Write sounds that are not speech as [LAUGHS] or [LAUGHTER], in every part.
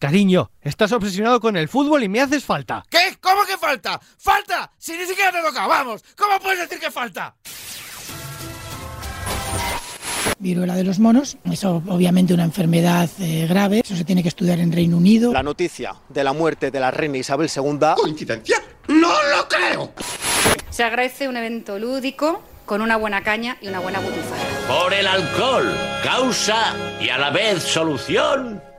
Cariño, estás obsesionado con el fútbol y me haces falta. ¿Qué? ¿Cómo que falta? ¡Falta! Si ni siquiera te toca, vamos. ¿Cómo puedes decir que falta? viruela de los monos. Es obviamente una enfermedad eh, grave. Eso se tiene que estudiar en Reino Unido. La noticia de la muerte de la reina Isabel II. ¿Coincidencia? ¡No lo creo! Se agradece un evento lúdico con una buena caña y una buena butifarra. Por el alcohol, causa y a la vez solución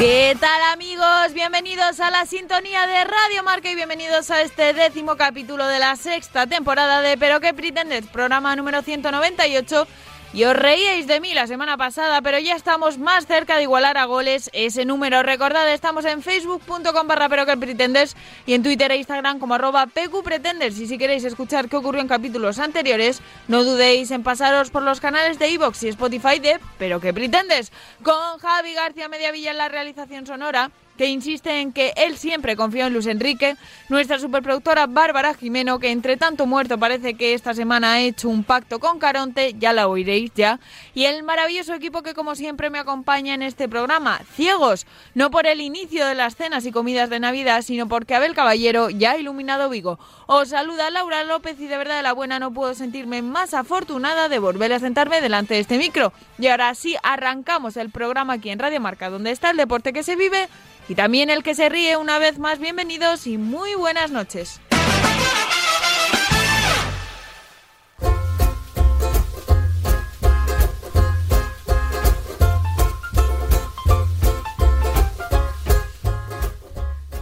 ¿Qué tal amigos? Bienvenidos a la sintonía de Radio Marca y bienvenidos a este décimo capítulo de la sexta temporada de Pero qué pretendes, programa número 198 y os reíais de mí la semana pasada, pero ya estamos más cerca de igualar a goles ese número. Recordad, estamos en facebook.com barra pero que y en Twitter e Instagram como arroba. Y si queréis escuchar qué ocurrió en capítulos anteriores, no dudéis en pasaros por los canales de iVoox y Spotify de Pero que pretendes. Con Javi García Mediavilla en la realización sonora que insiste en que él siempre confió en Luis Enrique, nuestra superproductora Bárbara Jimeno, que entre tanto muerto parece que esta semana ha hecho un pacto con Caronte, ya la oiréis ya, y el maravilloso equipo que como siempre me acompaña en este programa, ciegos, no por el inicio de las cenas y comidas de Navidad, sino porque Abel Caballero ya ha iluminado Vigo. Os saluda Laura López y de verdad de la buena no puedo sentirme más afortunada de volver a sentarme delante de este micro. Y ahora sí, arrancamos el programa aquí en Radio Marca, donde está el deporte que se vive y también el que se ríe una vez más, bienvenidos y muy buenas noches.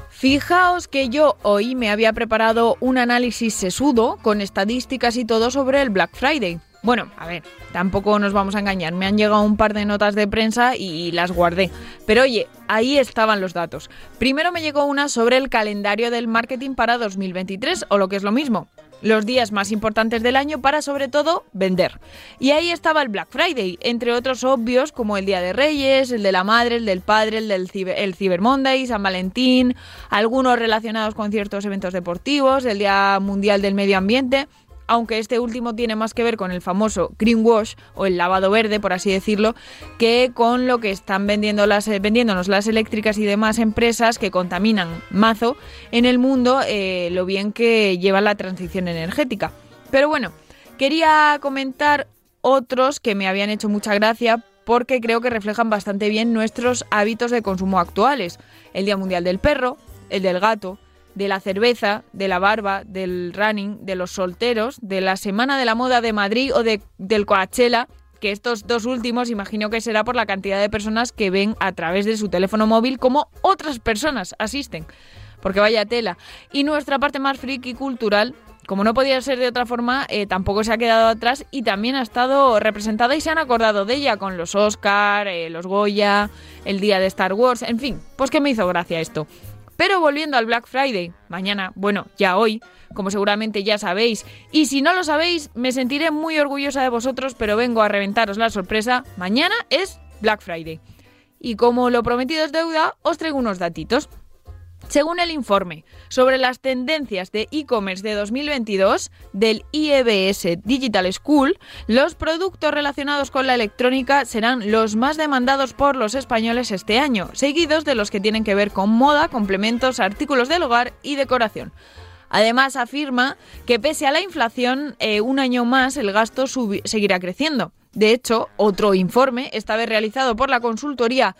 Fijaos que yo hoy me había preparado un análisis sesudo con estadísticas y todo sobre el Black Friday. Bueno, a ver, tampoco nos vamos a engañar. Me han llegado un par de notas de prensa y las guardé. Pero oye, ahí estaban los datos. Primero me llegó una sobre el calendario del marketing para 2023, o lo que es lo mismo, los días más importantes del año para sobre todo vender. Y ahí estaba el Black Friday, entre otros obvios como el Día de Reyes, el de la Madre, el del Padre, el del el Cyber Monday, San Valentín, algunos relacionados con ciertos eventos deportivos, el Día Mundial del Medio Ambiente aunque este último tiene más que ver con el famoso greenwash o el lavado verde, por así decirlo, que con lo que están eh, vendiéndonos las eléctricas y demás empresas que contaminan mazo en el mundo, eh, lo bien que lleva la transición energética. Pero bueno, quería comentar otros que me habían hecho mucha gracia porque creo que reflejan bastante bien nuestros hábitos de consumo actuales. El Día Mundial del Perro, el del Gato, de la cerveza, de la barba, del running, de los solteros, de la Semana de la Moda de Madrid o de, del Coachella, que estos dos últimos imagino que será por la cantidad de personas que ven a través de su teléfono móvil como otras personas asisten. Porque vaya tela. Y nuestra parte más friki cultural, como no podía ser de otra forma, eh, tampoco se ha quedado atrás y también ha estado representada y se han acordado de ella con los Oscar, eh, los Goya, el día de Star Wars, en fin, pues que me hizo gracia esto. Pero volviendo al Black Friday, mañana, bueno, ya hoy, como seguramente ya sabéis, y si no lo sabéis, me sentiré muy orgullosa de vosotros, pero vengo a reventaros la sorpresa, mañana es Black Friday. Y como lo prometido es deuda, os traigo unos datitos. Según el informe sobre las tendencias de e-commerce de 2022 del IEBS Digital School, los productos relacionados con la electrónica serán los más demandados por los españoles este año, seguidos de los que tienen que ver con moda, complementos, artículos del hogar y decoración. Además, afirma que pese a la inflación, eh, un año más el gasto seguirá creciendo. De hecho, otro informe, esta vez realizado por la consultoría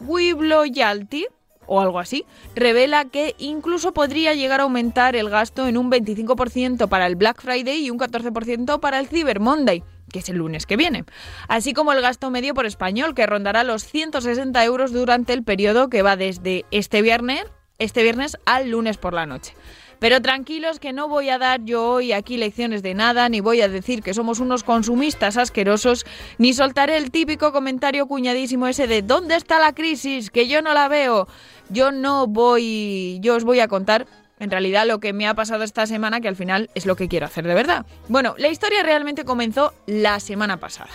Wibloyalty, o algo así, revela que incluso podría llegar a aumentar el gasto en un 25% para el Black Friday y un 14% para el Cyber Monday que es el lunes que viene, así como el gasto medio por español, que rondará los 160 euros durante el periodo que va desde este viernes, este viernes al lunes por la noche. Pero tranquilos que no voy a dar yo hoy aquí lecciones de nada, ni voy a decir que somos unos consumistas asquerosos, ni soltaré el típico comentario cuñadísimo ese de ¿dónde está la crisis? Que yo no la veo. Yo no voy, yo os voy a contar en realidad lo que me ha pasado esta semana, que al final es lo que quiero hacer de verdad. Bueno, la historia realmente comenzó la semana pasada.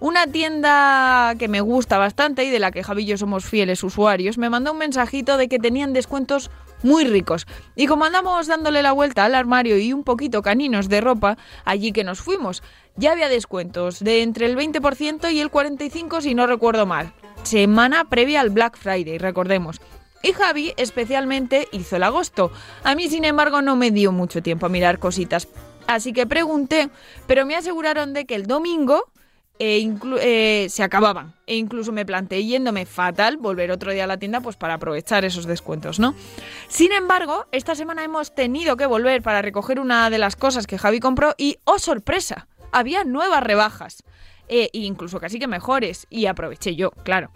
Una tienda que me gusta bastante y de la que Javi somos fieles usuarios me mandó un mensajito de que tenían descuentos muy ricos. Y como andamos dándole la vuelta al armario y un poquito caninos de ropa, allí que nos fuimos, ya había descuentos de entre el 20% y el 45% si no recuerdo mal. Semana previa al Black Friday, recordemos. Y Javi especialmente hizo el agosto. A mí, sin embargo, no me dio mucho tiempo a mirar cositas. Así que pregunté, pero me aseguraron de que el domingo e eh, se acababan. E incluso me planteé yéndome fatal volver otro día a la tienda pues para aprovechar esos descuentos, ¿no? Sin embargo, esta semana hemos tenido que volver para recoger una de las cosas que Javi compró y, ¡oh sorpresa! Había nuevas rebajas. E incluso casi que mejores, y aproveché yo, claro.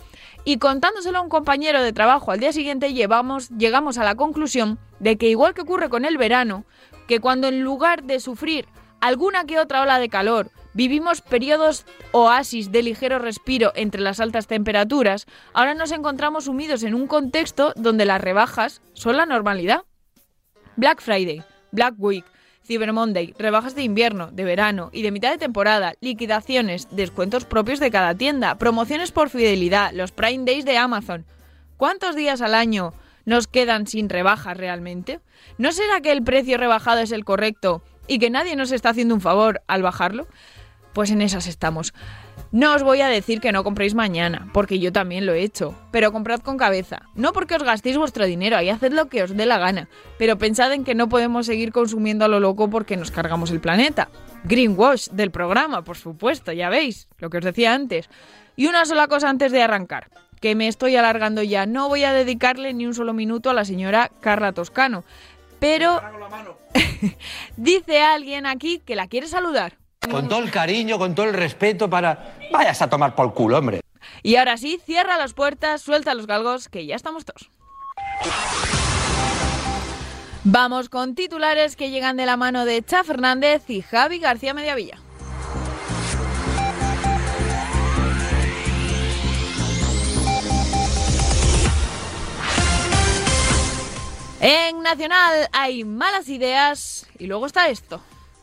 Y contándoselo a un compañero de trabajo al día siguiente llevamos, llegamos a la conclusión de que igual que ocurre con el verano, que cuando en lugar de sufrir alguna que otra ola de calor, vivimos periodos oasis de ligero respiro entre las altas temperaturas, ahora nos encontramos sumidos en un contexto donde las rebajas son la normalidad. Black Friday, Black Week, Cyber Monday, rebajas de invierno, de verano y de mitad de temporada, liquidaciones, descuentos propios de cada tienda, promociones por fidelidad, los Prime Days de Amazon. ¿Cuántos días al año nos quedan sin rebajas realmente? ¿No será que el precio rebajado es el correcto y que nadie nos está haciendo un favor al bajarlo? Pues en esas estamos. No os voy a decir que no compréis mañana, porque yo también lo he hecho, pero comprad con cabeza. No porque os gastéis vuestro dinero, y haced lo que os dé la gana, pero pensad en que no podemos seguir consumiendo a lo loco porque nos cargamos el planeta. Greenwash del programa, por supuesto, ya veis, lo que os decía antes. Y una sola cosa antes de arrancar, que me estoy alargando ya, no voy a dedicarle ni un solo minuto a la señora Carla Toscano, pero [LAUGHS] dice alguien aquí que la quiere saludar. Con todo el cariño, con todo el respeto para... Vayas a tomar por culo, hombre. Y ahora sí, cierra las puertas, suelta los galgos, que ya estamos todos. Vamos con titulares que llegan de la mano de Cha Fernández y Javi García Mediavilla. En Nacional hay malas ideas y luego está esto.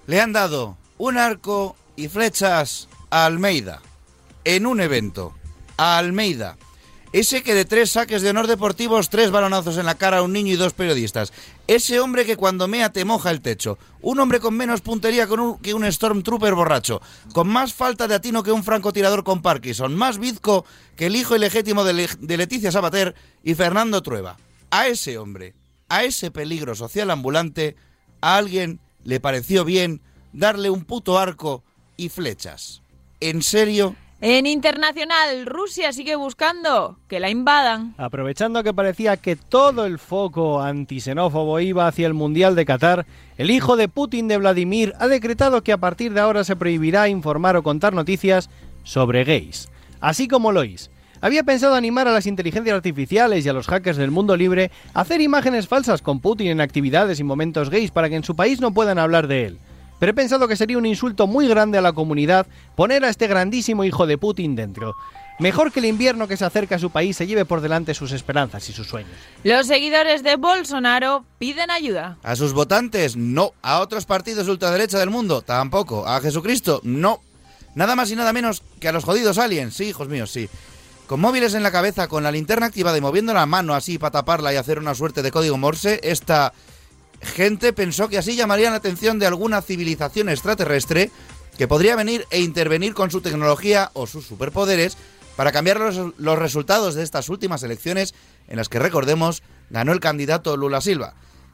Le han dado un arco y flechas a Almeida en un evento. A Almeida. Ese que de tres saques de honor deportivos, tres balonazos en la cara a un niño y dos periodistas. Ese hombre que cuando mea te moja el techo. Un hombre con menos puntería que un Stormtrooper borracho. Con más falta de atino que un francotirador con Parkinson. Más bizco que el hijo ilegítimo de, de Leticia Sabater y Fernando Trueba. A ese hombre, a ese peligro social ambulante, a alguien le pareció bien darle un puto arco y flechas. ¿En serio? En internacional, Rusia sigue buscando que la invadan. Aprovechando que parecía que todo el foco antisenófobo iba hacia el Mundial de Qatar, el hijo de Putin de Vladimir ha decretado que a partir de ahora se prohibirá informar o contar noticias sobre gays. Así como lo oís. Había pensado animar a las inteligencias artificiales y a los hackers del mundo libre a hacer imágenes falsas con Putin en actividades y momentos gays para que en su país no puedan hablar de él pero he pensado que sería un insulto muy grande a la comunidad poner a este grandísimo hijo de Putin dentro. Mejor que el invierno que se acerca a su país se lleve por delante sus esperanzas y sus sueños. Los seguidores de Bolsonaro piden ayuda. A sus votantes, no. A otros partidos ultraderecha del mundo, tampoco. A Jesucristo, no. Nada más y nada menos que a los jodidos aliens, sí, hijos míos, sí. Con móviles en la cabeza, con la linterna activada y moviendo la mano así para taparla y hacer una suerte de código Morse, esta gente pensó que así llamarían la atención de alguna civilización extraterrestre que podría venir e intervenir con su tecnología o sus superpoderes para cambiar los, resultados de estas últimas elecciones en las que, recordemos, ganó el candidato Lula Silva.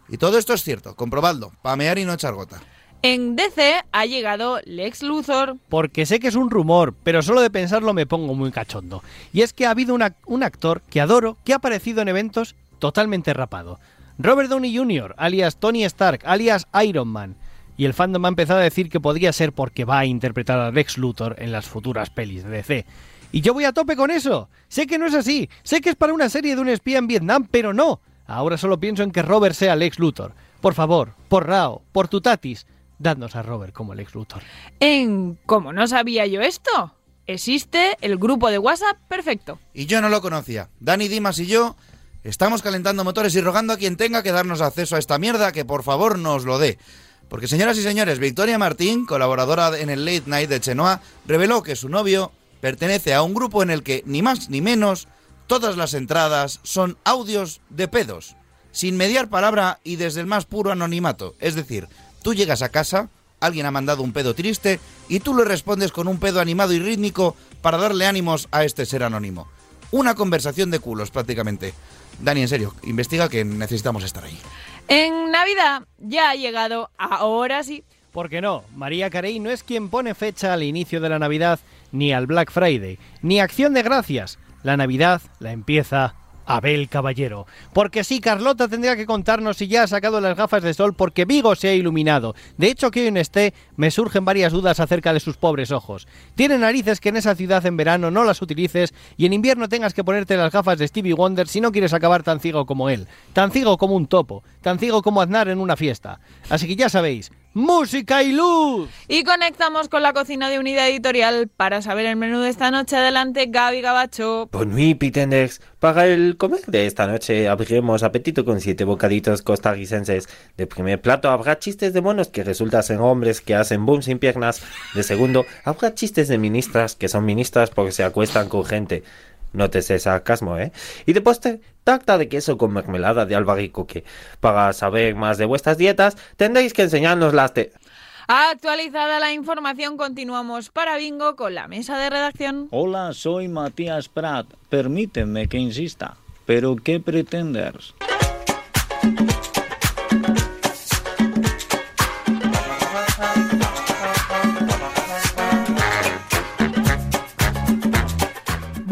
Y todo esto es cierto, comprobadlo, pamear y no echar gota. En DC ha llegado Lex Luthor. Porque sé que es un rumor, pero solo de pensarlo me pongo muy cachondo. Y es que ha habido un actor que adoro que ha aparecido en eventos totalmente rapado. Robert Downey Jr., alias Tony Stark, alias Iron Man. Y el fandom ha empezado a decir que podría ser porque va a interpretar a Lex Luthor en las futuras pelis de DC. Y yo voy a tope con eso. Sé que no es así. Sé que es para una serie de un espía en Vietnam, pero no. Ahora solo pienso en que Robert sea Lex Luthor. Por favor, por Rao, por tu tatis, dadnos a Robert como el ex Luthor. En ¿Cómo no sabía yo esto? Existe el grupo de WhatsApp perfecto. Y yo no lo conocía. Dani Dimas y yo estamos calentando motores y rogando a quien tenga que darnos acceso a esta mierda que por favor nos lo dé. Porque señoras y señores, Victoria Martín, colaboradora en el Late Night de Chenoa, reveló que su novio pertenece a un grupo en el que ni más ni menos todas las entradas son audios de pedos, sin mediar palabra y desde el más puro anonimato. Es decir, tú llegas a casa, alguien ha mandado un pedo triste y tú le respondes con un pedo animado y rítmico para darle ánimos a este ser anónimo. Una conversación de culos prácticamente. Dani, en serio, investiga que necesitamos estar ahí. En Navidad ya ha llegado, ahora sí. ¿Por qué no? María Carey no es quien pone fecha al inicio de la Navidad, ni al Black Friday, ni acción de gracias. La Navidad la empieza Abel Caballero. Porque sí, Carlota tendría que contarnos si ya ha sacado las gafas de sol porque Vigo se ha iluminado. De hecho, que hoy en esté me surgen varias dudas acerca de sus pobres ojos. Tiene narices que en esa ciudad en verano no las utilices y en invierno tengas que ponerte las gafas de Stevie Wonder si no quieres acabar tan ciego como él. Tan ciego como un topo. Tan ciego como Aznar en una fiesta. Así que ya sabéis, música y luz. Y conectamos con la cocina de Unidad Editorial para saber el menú de esta noche. Adelante, Gaby Gabacho. Pues muy Pitendex. Para el comer de esta noche abriremos apetito con siete bocaditos costarricenses. De primer plato habrá chistes de monos que resultan ser hombres que hacen boom sin piernas. De segundo habrá chistes de ministras que son ministras porque se acuestan con gente. Nótese sarcasmo, ¿eh? Y de postre, tarta de queso con mermelada de albaricoque. Para saber más de vuestras dietas, tendréis que enseñarnos las de... Actualizada la información, continuamos para Bingo con la mesa de redacción. Hola, soy Matías Prat. Permíteme que insista. ¿Pero qué pretendes?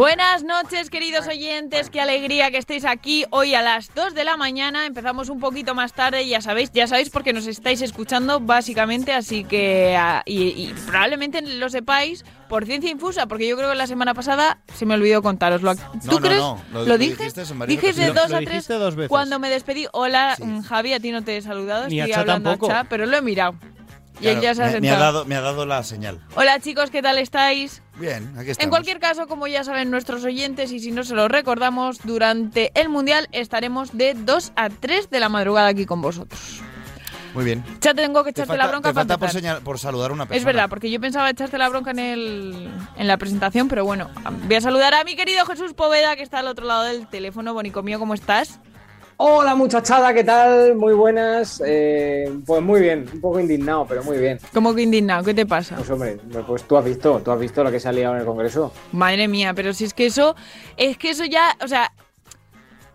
Buenas noches, queridos oyentes. Qué alegría que estéis aquí hoy a las 2 de la mañana. Empezamos un poquito más tarde, ya sabéis, ya sabéis porque nos estáis escuchando básicamente, así que ah, y, y probablemente lo sepáis por ciencia infusa, porque yo creo que la semana pasada se me olvidó contaroslo. ¿Tú no, crees? no, lo- ¿Lo, lo dije? Dije de dos a dijiste tres dos veces. cuando me despedí. Hola, mm, Javi, a ti no te he saludado, Ni a estoy Cha hablando tampoco. a Cha, pero lo he mirado. Y él ya se ha me, me ha sentado. dado, me ha dado la señal. Hola chicos, ¿qué tal estáis? Bien, aquí estamos. En cualquier caso, como ya saben nuestros oyentes y si no se lo recordamos, durante el Mundial estaremos de 2 a 3 de la madrugada aquí con vosotros. Muy bien. Ya tengo que Te echarte falta, la bronca te para falta por, empezar. señal- por saludar a una persona. Es verdad, porque yo pensaba echarte la bronca en, el, en la presentación, pero bueno, voy a saludar a mi querido Jesús Poveda, que está al otro lado del teléfono. Bonico mío, ¿cómo estás? Hola muchachada, ¿qué tal? Muy buenas. Eh, pues muy bien, un poco indignado, pero muy bien. ¿Cómo que indignado? ¿Qué te pasa? Pues hombre, pues tú has visto, tú has visto lo que se ha liado en el Congreso. Madre mía, pero si es que eso, es que eso ya, o sea,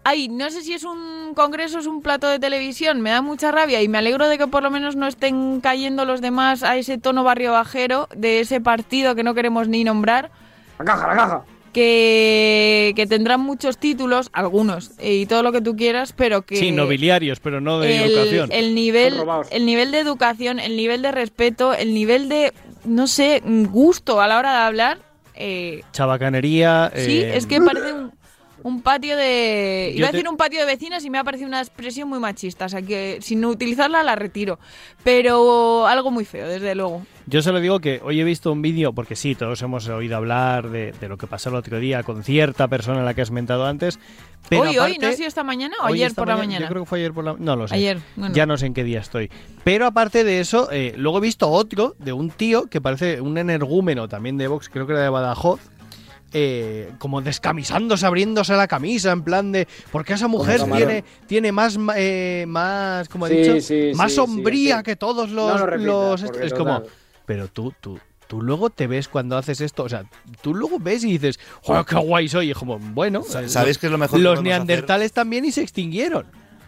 ay, no sé si es un congreso o es un plato de televisión, me da mucha rabia y me alegro de que por lo menos no estén cayendo los demás a ese tono barrio bajero de ese partido que no queremos ni nombrar. La caja, la caja. Que, que tendrán muchos títulos, algunos, eh, y todo lo que tú quieras, pero que... Sí, nobiliarios, pero no de el, educación. el nivel el nivel de educación el nivel de respeto el nivel de no sé gusto a la hora de hablar eh, Chabacanería. sí eh, es que parece un, un patio de Yo iba a te- decir un patio de vecinas y me ha parecido una expresión muy machista o sea que sin utilizarla la retiro pero algo muy feo desde luego Yo se lo digo que hoy he visto un vídeo, porque sí, todos hemos oído hablar de, de lo que pasó el otro día con cierta persona a la que has mentado antes. Pero hoy hoy no ha sido esta mañana o ayer por la mañana Yo creo que fue ayer por la No lo sé. Ayer, bueno. Ya no sé en qué día estoy. Pero aparte de eso, eh, luego he visto otro de un tío que parece un energúmeno también de Vox, creo que era de Badajoz. eh, como descamisándose, abriéndose la camisa, en plan de. Porque esa mujer tiene, tiene más, eh, más, como he Sí, dicho, sí, más sí, sombría sí, sí. que todos No los. lo es como. total. Pero tú, tú, tú luego te ves cuando haces esto, o sea, tú luego ves y dices, ¡joder, qué guay soy! Y es como, bueno, Sa- ¿sabéis qué es lo mejor que Los hacer? neandertales también y se extinguieron.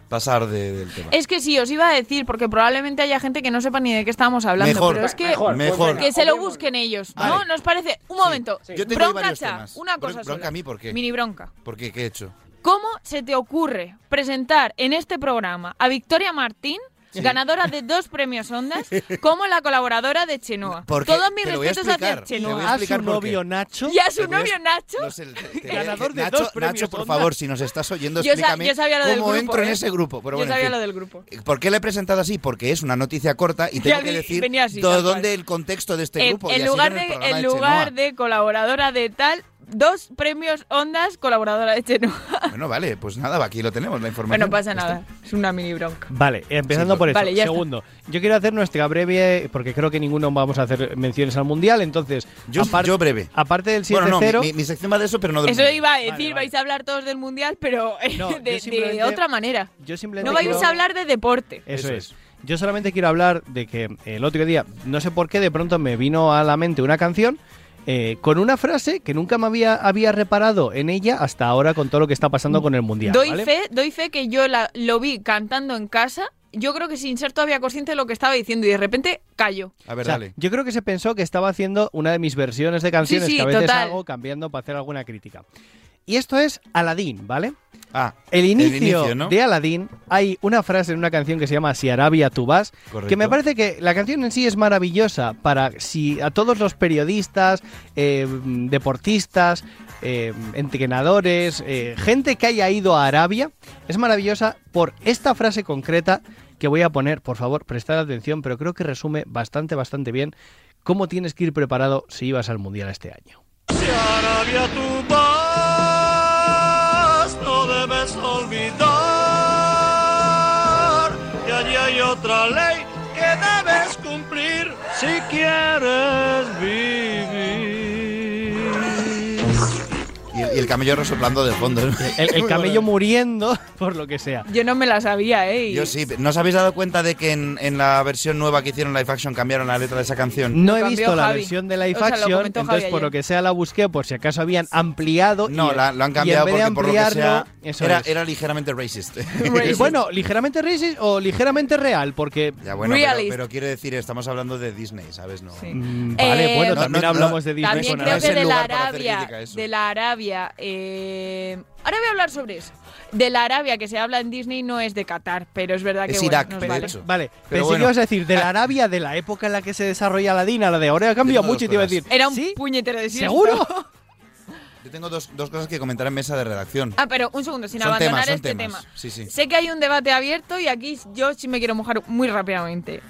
Pasar de- del tema. es que sí os iba a decir porque probablemente haya gente que no sepa ni de qué estábamos hablando Mejor, pero es que Mejor, Mejor. Que se lo busquen ellos, Vale. ¿no? ¿Nos parece? Un momento. Yo tengo ahí Bronca, Cha, una Bron- cosa bronca sola. a mí, ¿por qué? Mini bronca. ¿Por qué? ¿Qué he hecho? ¿Cómo se te ocurre presentar en este programa a Victoria Martín ganadora de dos premios Ondas, como la colaboradora de Chenoa. Porque- Todos mis respetos hacia Chenoa. a su novio Nacho. Y a su novio Nacho. No sé, te- te- Ganador de Nacho, dos premios Nacho, por Ondas. favor, si nos estás oyendo, Yo explícame yo sabía lo del cómo grupo, entro en ¿eh? ese grupo. Pero Yo bueno, en sabía fin. lo del grupo. ¿Por qué le he presentado así? Porque es una noticia corta y [LAUGHS] tengo que decir así, dónde el contexto de este grupo. en lugar, de colaboradora de tal, dos premios Ondas, colaboradora de Chenoa. [LAUGHS] Bueno, vale, pues nada, aquí lo tenemos, la información. Bueno, pasa nada. Es una mini bronca. Vale, empezando Sí, por eso. Vale, está. Segundo, yo quiero hacer nuestra breve, porque creo que ninguno vamos a hacer menciones al mundial, entonces. Yo, breve. Aparte del 7-0. Bueno, no, mi, mi- mi sección va de eso, pero no del Eso mundial. iba a decir, vais a hablar todos del mundial, pero eh, No, de, de otra manera. Yo simplemente No vais quiero- a hablar de deporte. Eso, es. Yo solamente quiero hablar de que el otro día, no sé por qué, de pronto me vino a la mente una canción eh, con una frase que nunca me había, había reparado en ella hasta ahora con todo lo que está pasando con el mundial. doy ¿vale? fe, doy fe que yo la- lo vi cantando en casa. Yo creo que sin ser todavía consciente de lo que estaba diciendo y de repente callo. A ver, O sea, dale. yo creo que se pensó que estaba haciendo una de mis versiones de canciones Sí, sí, que a veces total. hago cambiando para hacer alguna crítica. Y esto es Aladdin, ¿vale? Ah, El inicio, inicio, ¿no? de Aladdin hay una frase en una canción que se llama Si Arabia tú vas, Correcto. que me parece que la canción en sí es maravillosa para si a todos los periodistas, eh, deportistas, eh, entrenadores, eh, gente que haya ido a Arabia, es maravillosa por esta frase concreta que voy a poner, por favor, prestad atención, pero creo que resume bastante, bastante bien cómo tienes que ir preparado si ibas al Mundial este año. Si Arabia tú otra ley que debes cumplir si quieres vivir. Y el, camello resoplando de fondo. El, el [LAUGHS] camello muriendo [LAUGHS] por lo que sea. Yo no me la sabía, ¿eh? Yo sí. ¿No os habéis dado cuenta de que en, en la versión nueva que hicieron live action cambiaron la letra de esa canción? No he visto la Javi. versión de live O sea, action, entonces Javi por lo que sea la busqué por si acaso habían ampliado. No, y- la- lo han cambiado porque por lo que sea era, ligeramente racist. [LAUGHS] Bueno, ligeramente racist o ligeramente real, porque Ya, bueno, pero, quiero decir, estamos hablando de Disney, ¿sabes? No. Mm, vale, Eh, bueno, No, también no, hablamos no, de Disney También con creo que de la Arabia, de la Arabia, eh, ahora voy a hablar sobre eso. De la Arabia que se habla en Disney no es de Qatar, pero es verdad que Es bueno, Irak, nos de vale. hecho. Vale, Pero pensé bueno. que ibas a decir de la Arabia de la época en la que se desarrolla la DINA, la de ahora ha cambiado mucho y te iba a decir. Era un ¿Sí? puñetero desierto. ¿Seguro? [LAUGHS] Yo tengo dos, dos cosas que comentar en mesa de redacción. Ah, pero un segundo, sin Son abandonar temas, son este temas. tema. Sí, sí. Sé que hay un debate abierto y aquí yo sí me quiero mojar muy rápidamente.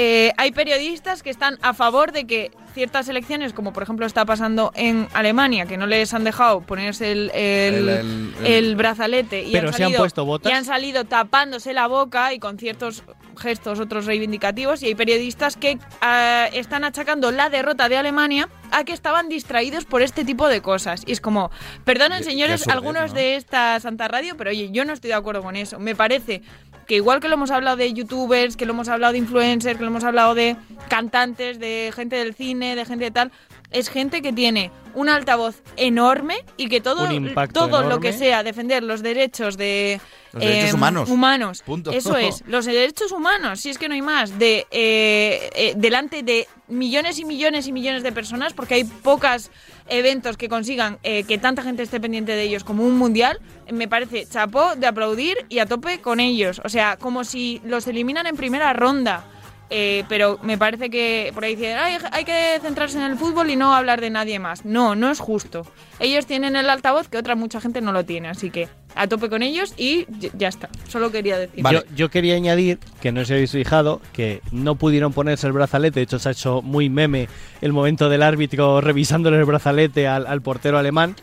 Eh, hay periodistas que están a favor de que ciertas elecciones, como por ejemplo está pasando en Alemania, que no les han dejado ponerse el, el- El- el- el- el brazalete y Pero han se han salido, puesto botas. y han salido tapándose la boca y con ciertos gestos otros reivindicativos y hay periodistas que ah, están achacando la derrota de Alemania a que estaban distraídos por este tipo de cosas y es como perdonen señores algunos ¿no? de esta Santa Radio pero oye yo no estoy de acuerdo con eso me parece que igual que lo hemos hablado de youtubers que lo hemos hablado de influencers que lo hemos hablado de cantantes de gente del cine de gente de tal es gente que tiene un altavoz enorme y que todo, Un impacto todo lo que sea defender los derechos de Los derechos em, humanos. humanos. Punto. Eso es, [LAUGHS] los derechos humanos, si es que no hay más, de eh, eh, delante de millones y millones y millones de personas, porque hay pocos eventos que consigan eh, que tanta gente esté pendiente de ellos como un mundial, me parece chapó de aplaudir y a tope con ellos. O sea, como si los eliminan en primera ronda. Eh, pero me parece que por ahí dicen, "Ay, hay que centrarse en el fútbol y no hablar de nadie más. No, no es justo. Ellos tienen el altavoz que otra mucha gente no lo tiene, así que a tope con ellos y ya está. Solo quería decir. Yo, yo quería añadir, que no os habéis fijado, que no pudieron ponerse el brazalete. De hecho, se ha hecho muy meme el momento del árbitro revisándole el brazalete al, al portero alemán.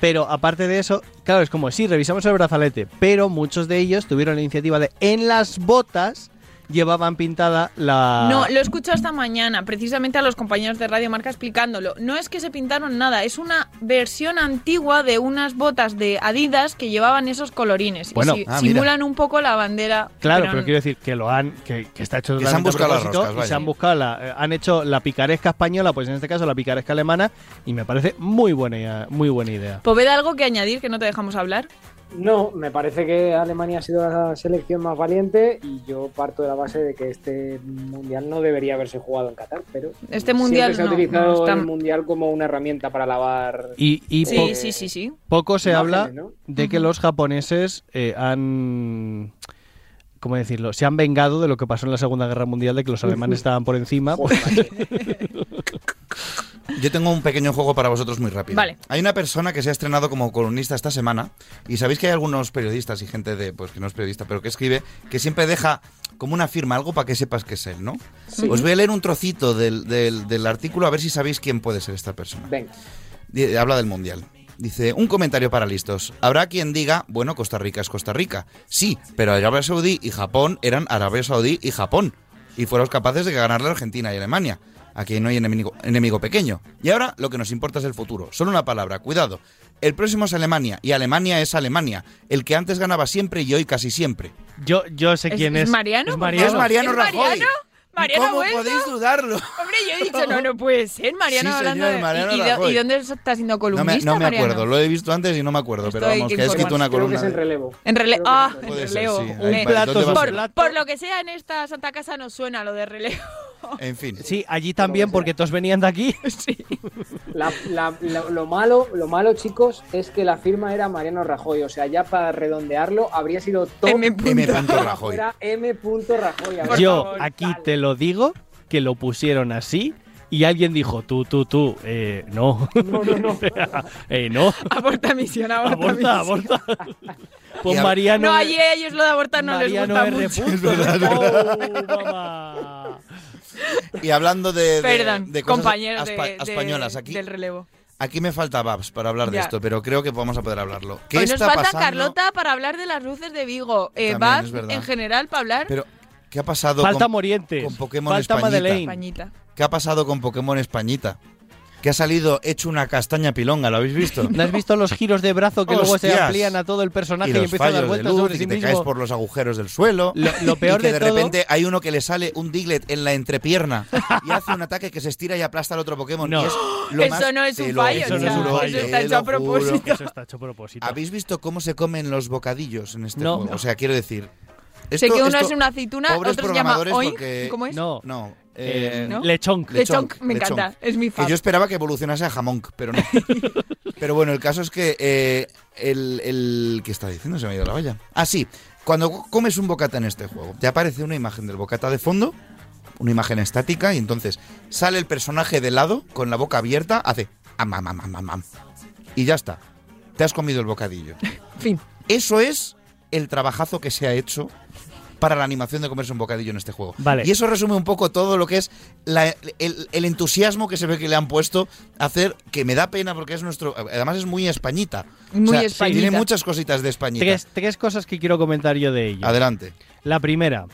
Pero aparte de eso, claro, es como, sí, revisamos el brazalete, pero muchos de ellos tuvieron la iniciativa de, en las botas, llevaban pintada la... No, lo escucho esta mañana, precisamente a los compañeros de Radio Marca explicándolo. No es que se pintaron nada, es una versión antigua de unas botas de Adidas que llevaban esos colorines. Bueno, y si- ah, mira. simulan un poco la bandera. Claro, pero pero quiero decir que lo han, que, que está hecho Que se han buscado las roscas, y vaya. se han buscado la, eh, han hecho la picaresca española, pues en este caso la picaresca alemana, y me parece muy buena, muy buena idea. Poveda, algo que añadir que no te dejamos hablar. No, me parece que Alemania ha sido la selección más valiente y yo parto de la base de que este mundial no debería haberse jugado en Qatar, pero Este mundial se ha utilizado no, está- el mundial como una herramienta para lavar. Y, y Sí, sí, sí, sí. poco se Imágenes, habla ¿no? de que los japoneses eh, han ¿cómo decirlo? Se han vengado de lo que pasó en la Segunda Guerra Mundial, de que los alemanes [LAUGHS] estaban por encima. [LAUGHS] Yo tengo un pequeño juego para vosotros muy rápido. Vale. Hay una persona que se ha estrenado como columnista esta semana y sabéis que hay algunos periodistas y gente de pues que no es periodista, pero que escribe que siempre deja como una firma algo para que sepas que es él, ¿no? Sí. Os voy a leer un trocito del, del- del artículo a ver si sabéis quién puede ser esta persona. Venga. Habla del Mundial. Dice, un comentario para listos. Habrá quien diga, bueno, Costa Rica es Costa Rica. Sí, pero Arabia Saudí y Japón eran Arabia Saudí y Japón. Y fueron capaces de ganarle a Argentina y Alemania. Aquí no hay enemigo, enemigo pequeño. Y ahora lo que nos importa es el futuro. Solo una palabra, cuidado. El próximo es Alemania y Alemania es Alemania. El que antes ganaba siempre y hoy casi siempre. Yo, yo sé ¿Es- quién es es. Mariano? Es Mariano. Es Mariano ¿Es Rajoy. Mariano? ¿Mariano ¿Cómo podéis dudarlo? Hombre, yo he dicho, no, no puede ser. Mariano Sí, hablando señor, de... Mariano ¿Y, y de- Rajoy. ¿Y dónde está siendo No me, columnista, no me Mariano? acuerdo, lo he visto antes y no me acuerdo, pero Esto hay vamos, que ha escrito una Creo que columna. es en relevo. En relevo. Ah, en Puede ser, relevo. sí. Eh, Ahí, ¿dónde va a por, por lo que sea, en esta Santa Casa no suena lo de relevo. En fin. Sí, allí también, porque todos venían de aquí. [LAUGHS] La- la- lo, lo malo, lo malo, chicos, es que la firma era Mariano Rajoy. O sea, ya para redondearlo, habría sido top M. M. Rajoy. [LAUGHS] Era M. Rajoy. Ver, Yo favor. aquí te lo digo, que lo pusieron así. Y alguien dijo, tú, tú, tú, eh, no. No, no, no. [LAUGHS] eh, no. Aborta misión, aborta, Aborta, misión. aborta. Pues Mariano. No, allí ellos lo de abortar no Mariano les R. gusta mucho. verdad, es Oh, mamá. Y hablando de, de- Perdón, de cosas aspa- de- españolas, aquí, del relevo. aquí me falta Babs para hablar de Ya. esto, pero creo que vamos a poder hablarlo. ¿Qué Hoy nos está falta pasando? Carlota para hablar de las luces de Vigo. Eh, Babs, en general, para hablar. Pero, ¿qué ha pasado Falta con, Morientes. con Pokémon Falta Españita? Madeleine. Españita. ¿Qué ha pasado con Pokémon Españita? Que ha salido hecho una castaña pilonga, ¿lo habéis visto? ¿No has visto los giros de brazo que luego se amplían a todo el personaje y y, empieza a dar vueltas luz sobre y sí te mismo? caes por los agujeros del suelo. Lo, lo [LAUGHS] peor y que de, de, todo, repente hay uno que le sale un Diglett en la entrepierna y hace un ataque que se estira y aplasta al otro Pokémon. No. Y es lo Eso más- no es un lo fallo, Eso no es un fallo. te está hecho a propósito. Eso está hecho a propósito. ¿Habéis visto cómo se comen los bocadillos en este No. juego? O sea, quiero decir. sé esto- que uno esto- es una aceituna, otro se llama oink. porque- ¿Cómo es? No, No. Eh, ¿no? lechón. Lechonk, me lechonk. encanta. Es mi Que fan. yo esperaba que evolucionase a jamón, pero no. [LAUGHS] pero bueno, el caso es que eh, el, el... ¿Qué está diciendo? Se me ha ido la valla. Ah, sí. Cuando comes un bocata en este juego, te aparece una imagen del bocata de fondo, una imagen estática, y entonces sale el personaje de lado, con la boca abierta, hace... am, am, am, am, am, am. Y ya está. Te has comido el bocadillo. [LAUGHS] Fin. Eso es el trabajazo que se ha hecho para la animación de comerse un bocadillo en este juego. Vale. Y eso resume un poco todo lo que es la- el, el entusiasmo que se ve que le han puesto a hacer, que me da pena porque es nuestro... Además es muy españita. Muy españita. Tiene muchas cositas de españita. Tres, tres cosas que quiero comentar yo de ello. Adelante, La primera,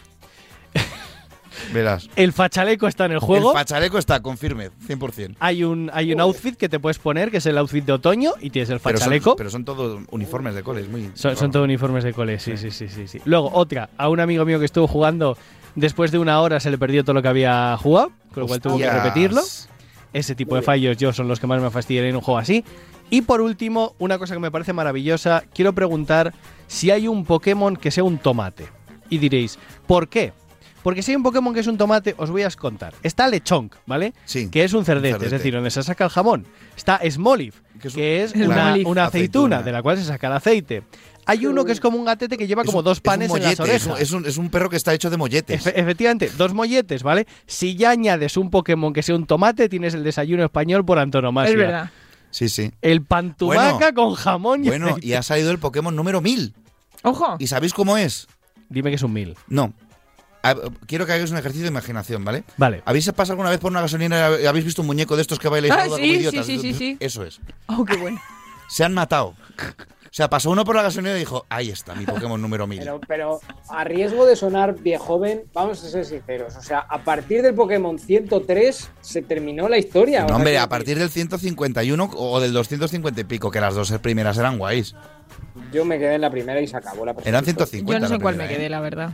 verás. el fachaleco está en el juego. El pachaleco está, confirme, 100%. hay un, hay un outfit que te puedes poner, que es el outfit de otoño, y tienes el Pero son, fachaleco. pero son todos uniformes de cole, es muy... Son, son todos uniformes de cole, sí, sí, sí, sí, sí. Luego, otra, a un amigo mío que estuvo jugando, después de una hora se le perdió todo lo que había jugado, con lo cual tuvo que repetirlo. Ese tipo de fallos yo son los que más me fastidian en un juego así. Y por último, una cosa que me parece maravillosa, quiero preguntar si hay un Pokémon que sea un tomate. Y diréis, ¿por qué? Porque si hay un Pokémon que es un tomate, os voy a contar. Está Lechonk, ¿vale? Sí. Que es un cerdete, cerdete. es decir, donde se saca el jamón. Está Smoliv, Que es un- que es El una, aceituna, Aceituna. de la cual se saca el aceite. Hay uno que es como un gatete que lleva Es como un- dos es un panes en las mollete, es un- orejas. Es un, es un perro que está hecho de molletes. Efe- efectivamente, dos molletes, ¿vale? Si ya añades un Pokémon que sea un tomate, tienes el desayuno español por antonomasia. Es verdad. Sí, sí. El pantumaca Bueno, con jamón y Bueno, aceite. y ha salido el Pokémon número 1000. Ojo. ¿Y sabéis cómo es? Dime que es un mil. No. A- Quiero que hagáis un ejercicio de imaginación, ¿vale? Vale. ¿Habéis pasado alguna vez por una gasolina y habéis visto un muñeco de estos que baila y Ah, saluda sí, como sí, idiotas? sí, sí, sí. Eso es. Oh, qué bueno. [LAUGHS] Se han matado. O sea, pasó uno por la gasolina y dijo, ahí está, mi Pokémon número 1000. Pero, pero a riesgo de sonar viejoven, vamos a ser sinceros. O sea, a partir del Pokémon 103 se terminó la historia. No, hombre, a partir del 151 o del 250 y pico, que las dos primeras eran guays. Yo me quedé en la primera y se acabó la Eran presentación. 150. Yo no sé cuál me quedé, ¿eh? la verdad.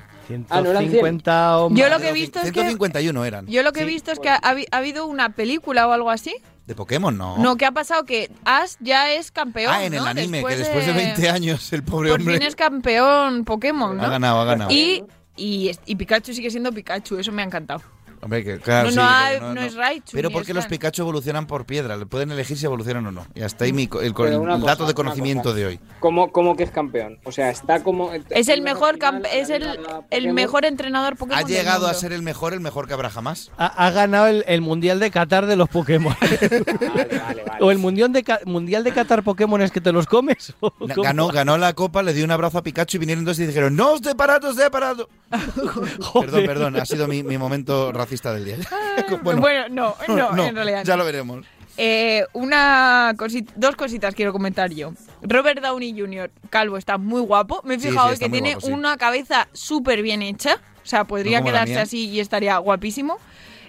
Ah, ¿no eran 150 o Yo lo que he visto es que 151 eran. yo lo que he visto es que ha, ha habido una película o algo así. De Pokémon, no. No, que ha pasado que Ash ya es campeón. ah, en el ¿no? anime, que después de 20 años el pobre Por hombre fin es campeón Pokémon, ¿no? ha ganado, ha ganado. Y, y, y Pikachu sigue siendo Pikachu, eso me ha encantado. Hombre, que, claro, No, sí, no porque hay- no es Raichu, Pero porque los. Pikachu evolucionan por piedra. le Pueden elegir si evolucionan o no. Y hasta ahí mi, el, cosa, dato de conocimiento cosa. de hoy. ¿Cómo, cómo que es campeón? O sea, está como... Es el mejor es el, el mejor entrenador Pokémon. Ha del llegado a ser el mejor, el mejor que habrá jamás. Ha, ha ganado el, el Mundial de Qatar de los Pokémon. [LAUGHS] [LAUGHS] o el mundial de, mundial de Qatar Pokémon es que te los comes. Ganó, ganó la copa, le dio un abrazo a Pikachu y vinieron dos y dijeron, no, estoy parado, estoy parado. [LAUGHS] Perdón, perdón, ha sido mi, mi momento racista del día. [LAUGHS] Bueno, [LAUGHS] no, no, en realidad. Ya no. lo veremos. Eh, una cosi- dos cositas quiero comentar yo. Robert Downey Jr., calvo, está muy guapo. Me he fijado sí, que tiene guapo, sí. una cabeza súper bien hecha. O sea, podría No quedarse así y estaría guapísimo.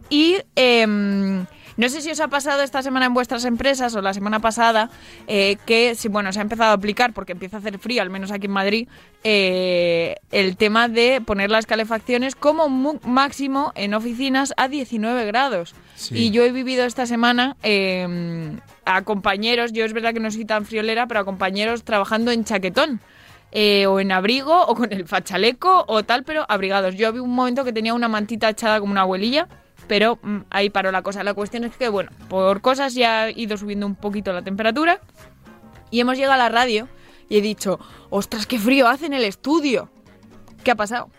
Y em, no sé si os ha pasado esta semana en vuestras empresas o la semana pasada eh, que, si, bueno, se ha empezado a aplicar porque empieza a hacer frío, al menos aquí en Madrid, eh, el tema de poner las calefacciones como máximo en oficinas a 19 grados. Sí. Y yo he vivido esta semana eh, a compañeros, yo es verdad que no soy tan friolera, pero a compañeros trabajando en chaquetón. eh, o en abrigo, o con el fachaleco, o tal, pero abrigados. Yo vi un momento que tenía una mantita echada como una abuelilla, pero mm, ahí paró la cosa. La cuestión es que, bueno, por cosas ya ha ido subiendo un poquito la temperatura, y hemos llegado a la radio y he dicho, ostras, qué frío hace en el estudio. ¿Qué ha pasado?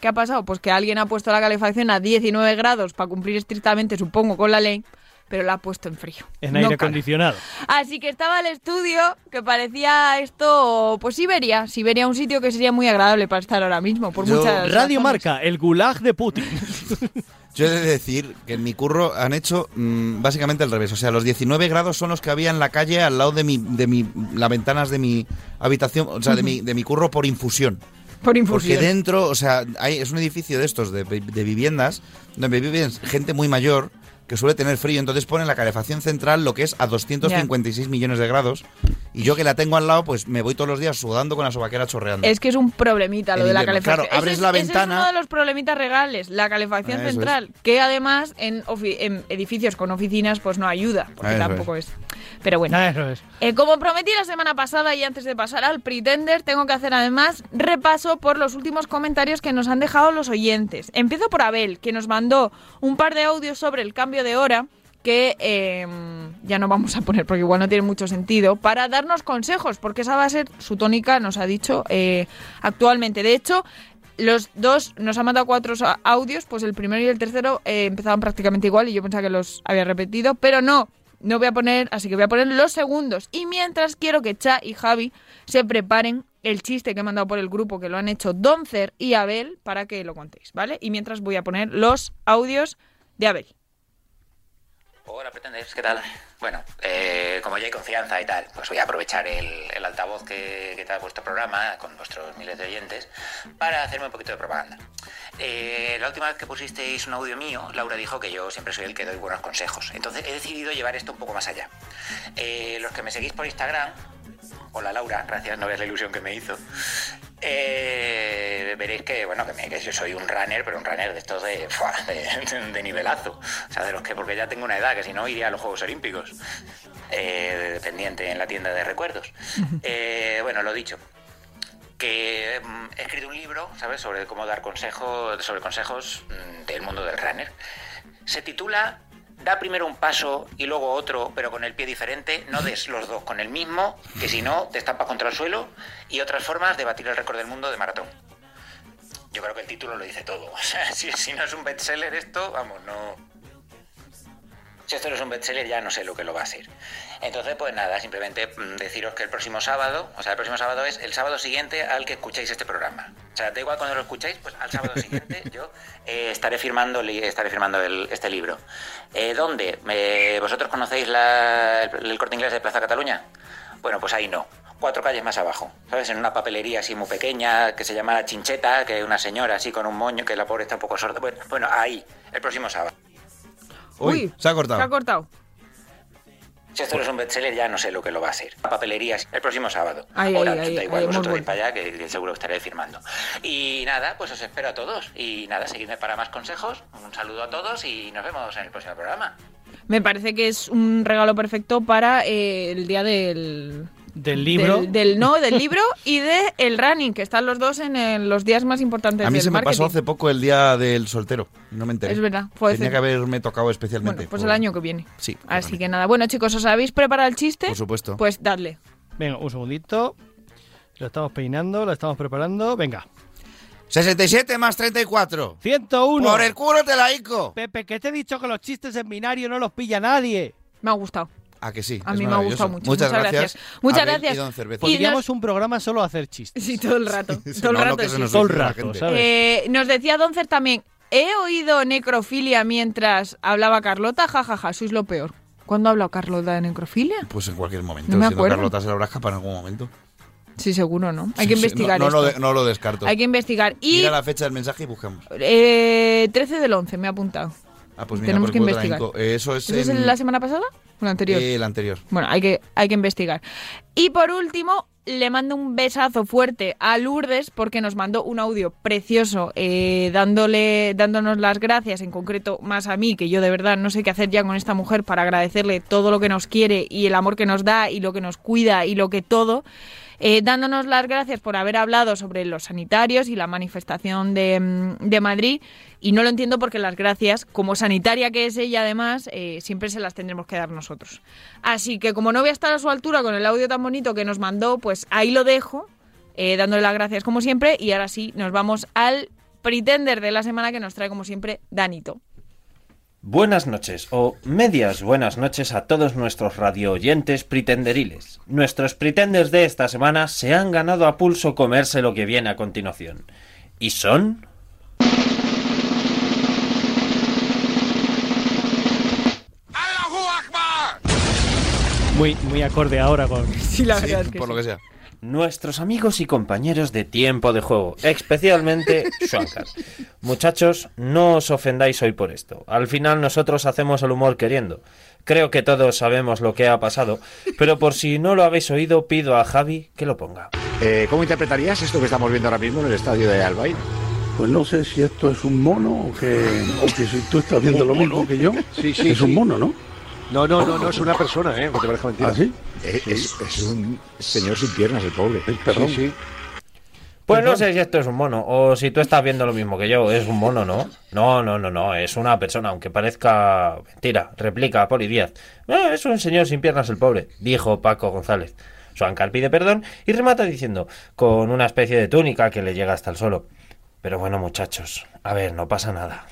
¿Qué ha pasado? Pues que alguien ha puesto la calefacción a 19 grados para cumplir estrictamente, supongo, con la ley, pero la ha puesto en frío. En No aire cala. acondicionado. Así que estaba el estudio que parecía esto, pues Siberia. Siberia, un sitio que sería muy agradable para estar ahora mismo, por muchas Radio razones. Marca, el gulag de Putin. [LAUGHS] Yo he de decir que en mi curro han hecho mm, básicamente al revés. O sea, los 19 grados son los que había en la calle al lado de mi, de mi, las ventanas de mi habitación, o sea, de mi, de mi curro por infusión. Por infusión. Porque dentro, o sea, hay, es un edificio de estos, de, de viviendas, donde vive gente muy mayor que suele tener frío, entonces ponen la calefacción central lo que es a 256 millones de grados y yo que la tengo al lado pues me voy todos los días sudando con la sobaquera chorreando. Es que es un problemita lo de la invierno. calefacción. Claro, abres Ese la ese ventana- es uno de los problemitas regales, la calefacción Eso es. central, que además en, en edificios con oficinas pues no ayuda, porque Eso tampoco es. Pero bueno. Eh, como prometí la semana pasada y antes de pasar al Pretender, tengo que hacer además repaso por los últimos comentarios que nos han dejado los oyentes. Empiezo por Abel, que nos mandó un par de audios sobre el cambio de hora que eh, ya no vamos a poner porque igual no tiene mucho sentido, para darnos consejos, porque esa va a ser su tónica, nos ha dicho eh, actualmente. De hecho, los dos nos han mandado cuatro audios, pues el primero y el tercero eh, empezaban prácticamente igual y yo pensaba que los había repetido, pero no, no voy a poner, así que voy a poner los segundos. Y mientras quiero que Cha y Javi se preparen el chiste que he mandado por el grupo, que lo han hecho Doncer y Abel, para que lo contéis, ¿vale? Y mientras voy a poner los audios de Abel. Hola, pretenders, ¿qué tal? Bueno, eh, como ya hay confianza y tal, pues voy a aprovechar el, altavoz que, que da vuestro programa con vuestros miles de oyentes para hacerme un poquito de propaganda. Eh, la última vez que pusisteis un audio mío, Laura dijo que yo siempre soy el que doy buenos consejos. Entonces he decidido llevar esto un poco más allá. Eh, los que me seguís por Instagram, hola Laura, gracias, no ves la ilusión que me hizo. Eh, veréis que, bueno, que, me- que yo soy un runner, pero un runner de estos de, ¡fua! de, [LAUGHS] de nivelazo. O sea, de los que, porque ya tengo una edad, que si no iría a los Juegos Olímpicos. Eh, dependiente en la tienda de recuerdos. Eh, bueno, lo dicho. Que mm, he escrito un libro, ¿sabes?, sobre cómo dar consejos, sobre consejos mm, del mundo del runner. Se titula Da primero un paso y luego otro, pero con el pie diferente. No des los dos con el mismo, que si no te estampas contra el suelo. Y otras formas de batir el récord del mundo de maratón. Yo creo que el título lo dice todo. [LAUGHS] O sea, si, si no es un bestseller esto, vamos, no. Si esto no es un bestseller, ya no sé lo que lo va a ser. Entonces, pues nada, simplemente mm, deciros que el próximo sábado, o sea, el próximo sábado es el sábado siguiente al que escucháis este programa. O sea, da igual cuando lo escucháis, pues al sábado siguiente [LAUGHS] yo eh, estaré firmando estaré firmando el- este libro. Eh, ¿Dónde? Eh, ¿Vosotros conocéis la- el, el corte inglés de Plaza Cataluña? Bueno, pues ahí no. Cuatro calles más abajo, ¿sabes? En una papelería así muy pequeña que se llama La Chincheta, que una señora así con un moño, que la pobre está un poco sorda. Bueno, bueno ahí, el próximo sábado. Uy, se ha cortado. Se ha cortado. Si esto no es un bestseller, ya no sé lo que lo va a ser. Papelerías el próximo sábado. Ahí, Ahora, da igual, vosotros vais para allá, que, que seguro estaré firmando. Y nada, pues os espero a todos. Y nada, seguidme para más consejos. Un saludo a todos y nos vemos en el próximo programa. Me parece que es un regalo perfecto para eh, el día del Del libro. Del, del- no, del libro y de el running, que están los dos en el- los días más importantes A mí del se me marketing. pasó hace poco el día del soltero. No me enteré. Es verdad, fue Tenía que haberme tocado especialmente. Bueno, pues por- el año que viene. Sí, Así que nada. Bueno, chicos, ¿os habéis preparado el chiste? por supuesto. Pues dadle. Venga, un segundito. Lo estamos peinando, lo estamos preparando. Venga. 67 más 34. 101. Por el culo te la ico. Pepe, que te he dicho que los chistes en binario no los pilla nadie. Me ha gustado. A que sí. A mí me ha gustado mucho. Muchas, Muchas gracias. gracias. Muchas Abel gracias. Y. Podríamos un programa solo a hacer chistes. Sí, todo el rato. Sí, todo el no, rato. sí. nos Todo el rato. ¿sabes? Eh, nos decía Doncer también, he oído necrofilia mientras hablaba Carlota, jajaja, sois lo peor. ¿Cuándo ha hablado Carlota de necrofilia? Pues en cualquier momento. No me si no, acuerdo. Carlota se la habrá escapado en algún momento. Sí, seguro, ¿no? Hay Sí, que sí, investigar no, no, lo de- no lo descarto. Hay que investigar. Y Mira la fecha del mensaje y buscamos. eh, 13 del 11 me ha apuntado. Ah, pues mira, Tenemos por que investigar. Eh, Eso es, ¿Eso es en- la semana pasada anterior? el anterior. Bueno, hay que, hay que investigar. Y por último, le mando un besazo fuerte a Lourdes porque nos mandó un audio precioso eh, dándole, dándonos las gracias, en concreto más a mí, que yo de verdad no sé qué hacer ya con esta mujer para agradecerle todo lo que nos quiere y el amor que nos da y lo que nos cuida y lo que todo. Eh, dándonos las gracias por haber hablado sobre los sanitarios y la manifestación de, mm, de Madrid. Y no lo entiendo porque las gracias, como sanitaria que es ella además, eh, siempre se las tendremos que dar nosotros. Así que como no voy a estar a su altura con el audio tan bonito que nos mandó, pues ahí lo dejo, eh, dándole las gracias como siempre. Y ahora sí, nos vamos al Pretender de la semana que nos trae como siempre Danito. Buenas noches o medias buenas noches a todos nuestros radio oyentes pretenderiles. Nuestros pretenders de esta semana se han ganado a pulso comerse lo que viene a continuación. ¿Y son? Muy, muy acorde ahora con. Sí, la Sí, por lo que sea. Nuestros amigos y compañeros de tiempo de juego, especialmente [LAUGHS] Shankar. Muchachos, no os ofendáis hoy por esto. Al final nosotros hacemos el humor queriendo. Creo que todos sabemos lo que ha pasado, pero por si no lo habéis oído, pido a Javi que lo ponga. Eh, ¿Cómo interpretarías esto que estamos viendo ahora mismo en el estadio de Albay? Pues no sé si esto es un mono o que, o que si tú estás viendo lo mismo que yo. Sí, sí, Es un mono, ¿no? No, no, no, no es una persona, ¿eh? No te parezca mentira. ¿Ah, sí? Es, es- es un señor sin piernas, el pobre. perdón. Sí, sí. Pues no sé si esto es un mono, o si tú estás viendo lo mismo que yo, es un mono, ¿no? No, no, no, no, es una persona, aunque parezca mentira, replica Poli Díaz. "Ah, es un señor sin piernas el pobre, dijo Paco González. Suancar pide perdón y remata diciendo, con una especie de túnica que le llega hasta el suelo. Pero bueno, muchachos, a ver, no pasa nada.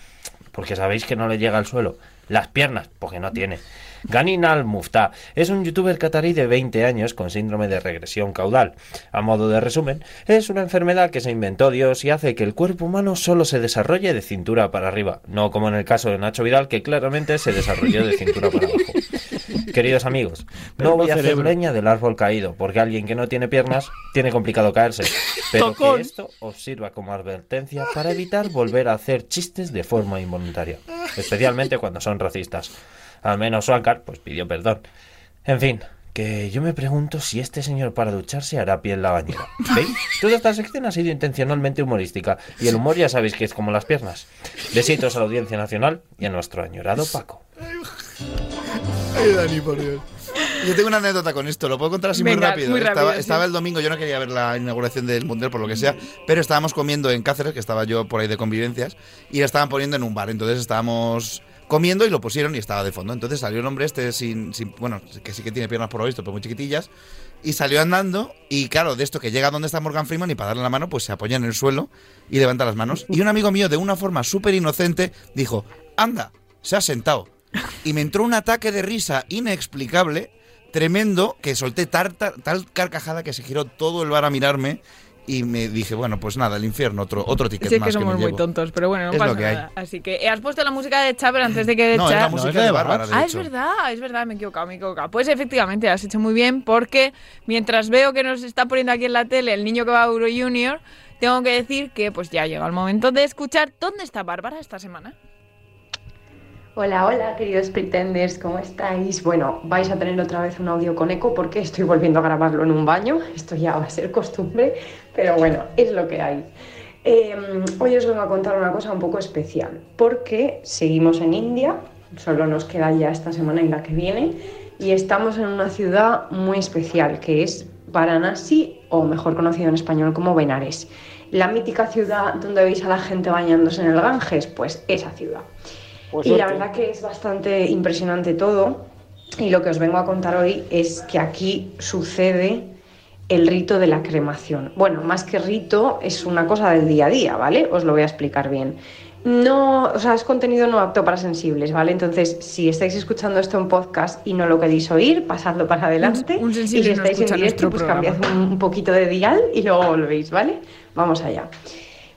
Porque sabéis que no le llega al suelo. Las piernas, porque no tiene. Ganin al-Muftá es un youtuber catarí de 20 años con síndrome de regresión caudal. A modo de resumen, es una enfermedad que se inventó Dios y hace que el cuerpo humano solo se desarrolle de cintura para arriba, no como en el caso de Nacho Vidal, que claramente se desarrolló de cintura para abajo. Queridos amigos, Pero no voy a hacer leña del árbol caído, porque alguien que no tiene piernas tiene complicado caerse. Pero Tocón. que esto os sirva como advertencia para evitar volver a hacer chistes de forma involuntaria, especialmente cuando son racistas. Al menos Swankar pues pidió perdón. En fin, que yo me pregunto si este señor para ducharse hará pie en la bañera. [LAUGHS] ¿Veis? Toda esta sección ha sido intencionalmente humorística y el humor ya sabéis que es como las piernas. Besitos a la audiencia nacional y a nuestro añorado Paco. Ay, Dani, por Dios. Yo tengo una anécdota con esto, lo puedo contar así muy rápido. muy estaba, rápido, sí. estaba el domingo, yo no quería ver la inauguración del Mundial por lo que sea, pero estábamos comiendo en Cáceres, que estaba yo por ahí de convivencias, y la estaban poniendo en un bar. Entonces estábamos comiendo y lo pusieron y estaba de fondo. Entonces salió el hombre este sin, bueno, que sí que tiene piernas por lo visto, pero muy chiquitillas, y salió andando, y claro, de esto que llega donde está Morgan Freeman y para darle la mano, pues se apoya en el suelo y levanta las manos. Y un amigo mío, de una forma súper inocente, dijo, anda, se ha sentado. Y me entró un ataque de risa inexplicable, tremendo, que solté tal carcajada que se giró todo el bar a mirarme y me dije, bueno, pues nada, el infierno, otro, otro ticket Sí, más que que me somos muy llevo. tontos, pero bueno, no Es lo pasa que hay. nada. Así que eh, has puesto la música de Chapel antes de que de No, es la música de Bárbara, de Ah, es verdad, es verdad, me he equivocado, me he equivocado. Pues efectivamente, has hecho muy bien porque mientras veo que nos está poniendo aquí en la tele el niño que va a Euro Junior, tengo que decir que pues ya llega el momento de escuchar dónde está Bárbara esta semana. Hola, hola, queridos pretenders, ¿cómo estáis? Bueno, vais a tener otra vez un audio con eco porque estoy volviendo a grabarlo en un baño. Esto ya va a ser costumbre, pero bueno, es lo que hay. Eh, hoy os vengo a contar una cosa un poco especial, porque seguimos en India, solo nos queda ya esta semana y la que viene, y estamos en una ciudad muy especial, que es Varanasi, o mejor conocido en español como Benares. La mítica ciudad donde veis a la gente bañándose en el Ganges, pues esa ciudad. Pues y la verdad que es bastante impresionante todo. Y lo que os vengo a contar hoy es que aquí sucede el rito de la cremación. Bueno, más que rito, es una cosa del día a día, ¿vale? Os lo voy a explicar bien. No, o sea, es contenido no apto para sensibles, ¿vale? Entonces, si estáis escuchando esto en podcast y no lo queréis oír, pasadlo para adelante. un y si no estáis en directo, pues programa. cambiad un, un poquito de dial y luego volvéis, ¿vale? Vamos allá.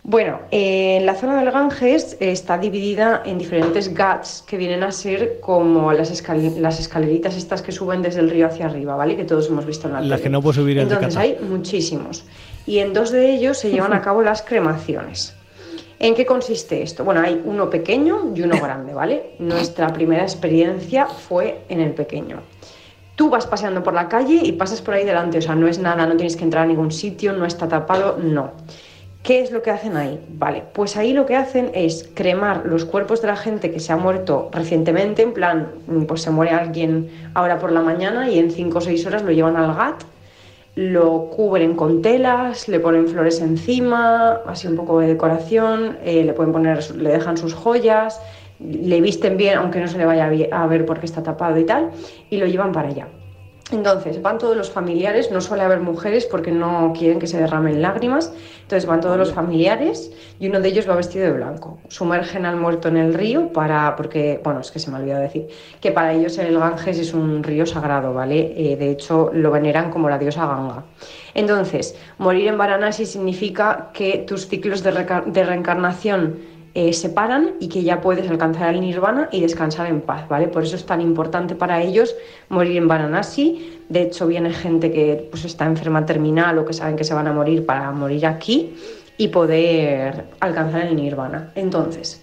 Bueno, eh, la zona del Ganges está dividida en diferentes ghats que vienen a ser como las, escal- las escaleritas estas que suben desde el río hacia arriba, ¿vale? Que todos hemos visto en la Las que no puedo subir el de Entonces hay muchísimos. Y en dos de ellos se llevan a cabo las cremaciones. ¿En qué consiste esto? Bueno, hay uno pequeño y uno grande, ¿vale? Nuestra primera experiencia fue en el pequeño. Tú vas paseando por la calle y pasas por ahí delante, o sea, no es nada, no tienes que entrar a ningún sitio, no está tapado, no. ¿Qué es lo que hacen ahí? Vale, pues ahí lo que hacen es cremar los cuerpos de la gente que se ha muerto recientemente, en plan, mm, pues se muere alguien ahora por la mañana y en 5 o 6 horas lo llevan al GAT, lo cubren con telas, le ponen flores encima, así un poco de decoración, eh, le pueden poner, le dejan sus joyas, le visten bien, aunque no se le vaya a ver porque está tapado y tal, y lo llevan para allá. Entonces van todos los familiares, no suele haber mujeres porque no quieren que se derramen lágrimas, entonces van todos los familiares y uno de ellos va vestido de blanco. Sumergen al muerto en el río para, porque, bueno, es que se me ha olvidado decir, que para ellos el Ganges es un río sagrado, ¿vale? Eh, de hecho lo veneran como la diosa Ganga. Entonces, morir en Varanasi significa que tus ciclos de, reencarnación eh, se paran y que ya puedes alcanzar el nirvana y descansar en paz, ¿vale? Por eso es tan importante para ellos morir en Varanasi. De hecho, viene gente que pues, está enferma terminal o que saben que se van a morir para morir aquí y poder alcanzar el nirvana. Entonces,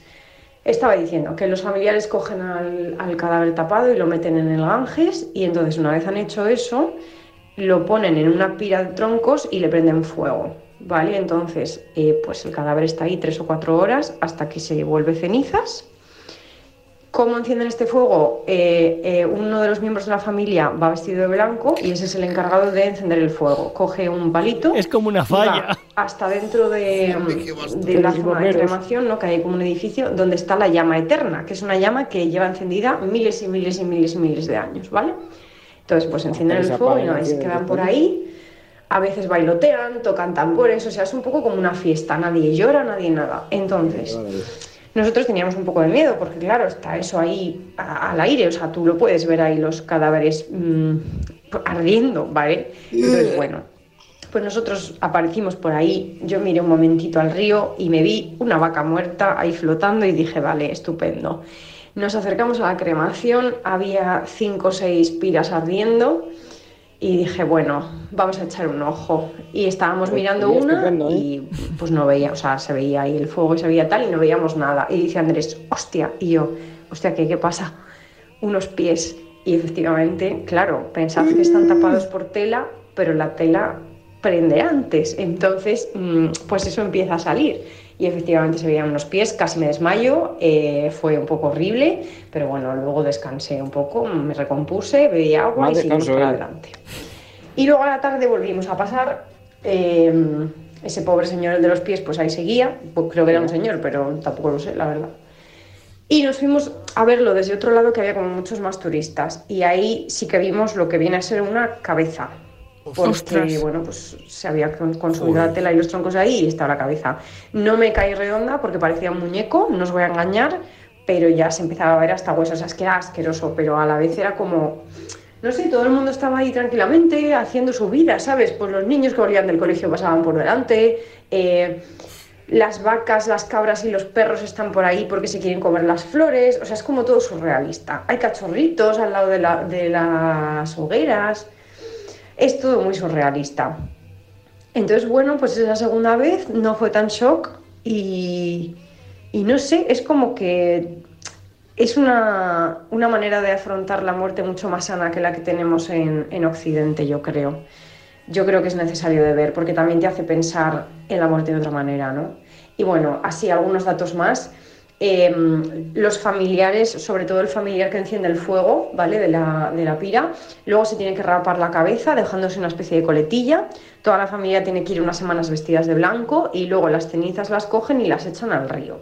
estaba diciendo que los familiares cogen al, al cadáver tapado y lo meten en el Ganges y entonces una vez han hecho eso, lo ponen en una pira de troncos y le prenden fuego. ¿Vale? Entonces, eh, pues el cadáver está ahí tres o cuatro horas hasta que se vuelve cenizas. ¿Cómo encienden este fuego? Eh, eh, uno de los miembros de la familia va vestido de blanco y ese es el encargado de encender el fuego. Coge un palito. Es como una falla. hasta dentro de, de la zona de cremación, ¿no? que hay como un edificio donde está la llama eterna, que es una llama que lleva encendida miles y miles y miles y miles de años, ¿vale? Entonces, pues encienden el fuego y no, y se quedan por ahí. A veces bailotean, tocan tambores, o sea, es un poco como una fiesta, nadie llora, nadie nada. Entonces, nosotros teníamos un poco de miedo porque, claro, está eso ahí a- al aire, o sea, tú lo puedes ver ahí los cadáveres mm, ardiendo, ¿vale? Entonces, bueno, pues nosotros aparecimos por ahí, yo miré un momentito al río y me vi una vaca muerta ahí flotando y dije, vale, estupendo. Nos acercamos a la cremación, había cinco o seis piras ardiendo y dije, bueno, vamos a echar un ojo. Y estábamos Pues mirando una ¿eh? y pues no veía, o sea, se veía ahí el fuego y se veía tal y no veíamos nada. Y dice Andrés, hostia, y yo, hostia, ¿qué, qué pasa? Unos pies. Y efectivamente, claro, pensad que están tapados por tela, pero la tela prende antes. Entonces, mm, pues eso empieza a salir. Y efectivamente se veían unos pies, casi me desmayo, eh, fue un poco horrible, pero bueno, luego descansé un poco, me recompuse, bebí agua Más y seguimos para eh. adelante. Y luego a la tarde volvimos a pasar. eh, ese pobre señor, el de los pies, pues ahí seguía. Pues creo que era un señor, pero tampoco lo sé, la verdad. Y nos fuimos a verlo desde otro lado que había como muchos más turistas. Y ahí sí que vimos lo que viene a ser una cabeza. Porque, Ostras. bueno, pues se había con- consumido la tela y los troncos ahí y estaba la cabeza. No me caí redonda porque parecía un muñeco, no os voy a engañar, pero ya se empezaba a ver hasta huesos. O sea, es que era asqueroso, pero a la vez era como no sé, todo el mundo estaba ahí tranquilamente haciendo su vida, ¿sabes? Pues los niños que volvían del colegio pasaban por delante, eh, las vacas, las cabras y los perros están por ahí porque se quieren comer las flores, o sea, es como todo surrealista. Hay cachorritos al lado de, la- de las hogueras, es todo muy surrealista. Entonces, bueno, pues esa segunda vez no fue tan shock y, y no sé, es como que es una, una manera de afrontar la muerte mucho más sana que la que tenemos en, en Occidente, yo creo. Yo creo que es necesario de ver, porque también te hace pensar en la muerte de otra manera, ¿no? Y bueno, así algunos datos más. Eh, los familiares, sobre todo el familiar que enciende el fuego, ¿vale? De la, de la pira, luego se tiene que rapar la cabeza dejándose una especie de coletilla, toda la familia tiene que ir unas semanas vestidas de blanco y luego las cenizas las cogen y las echan al río.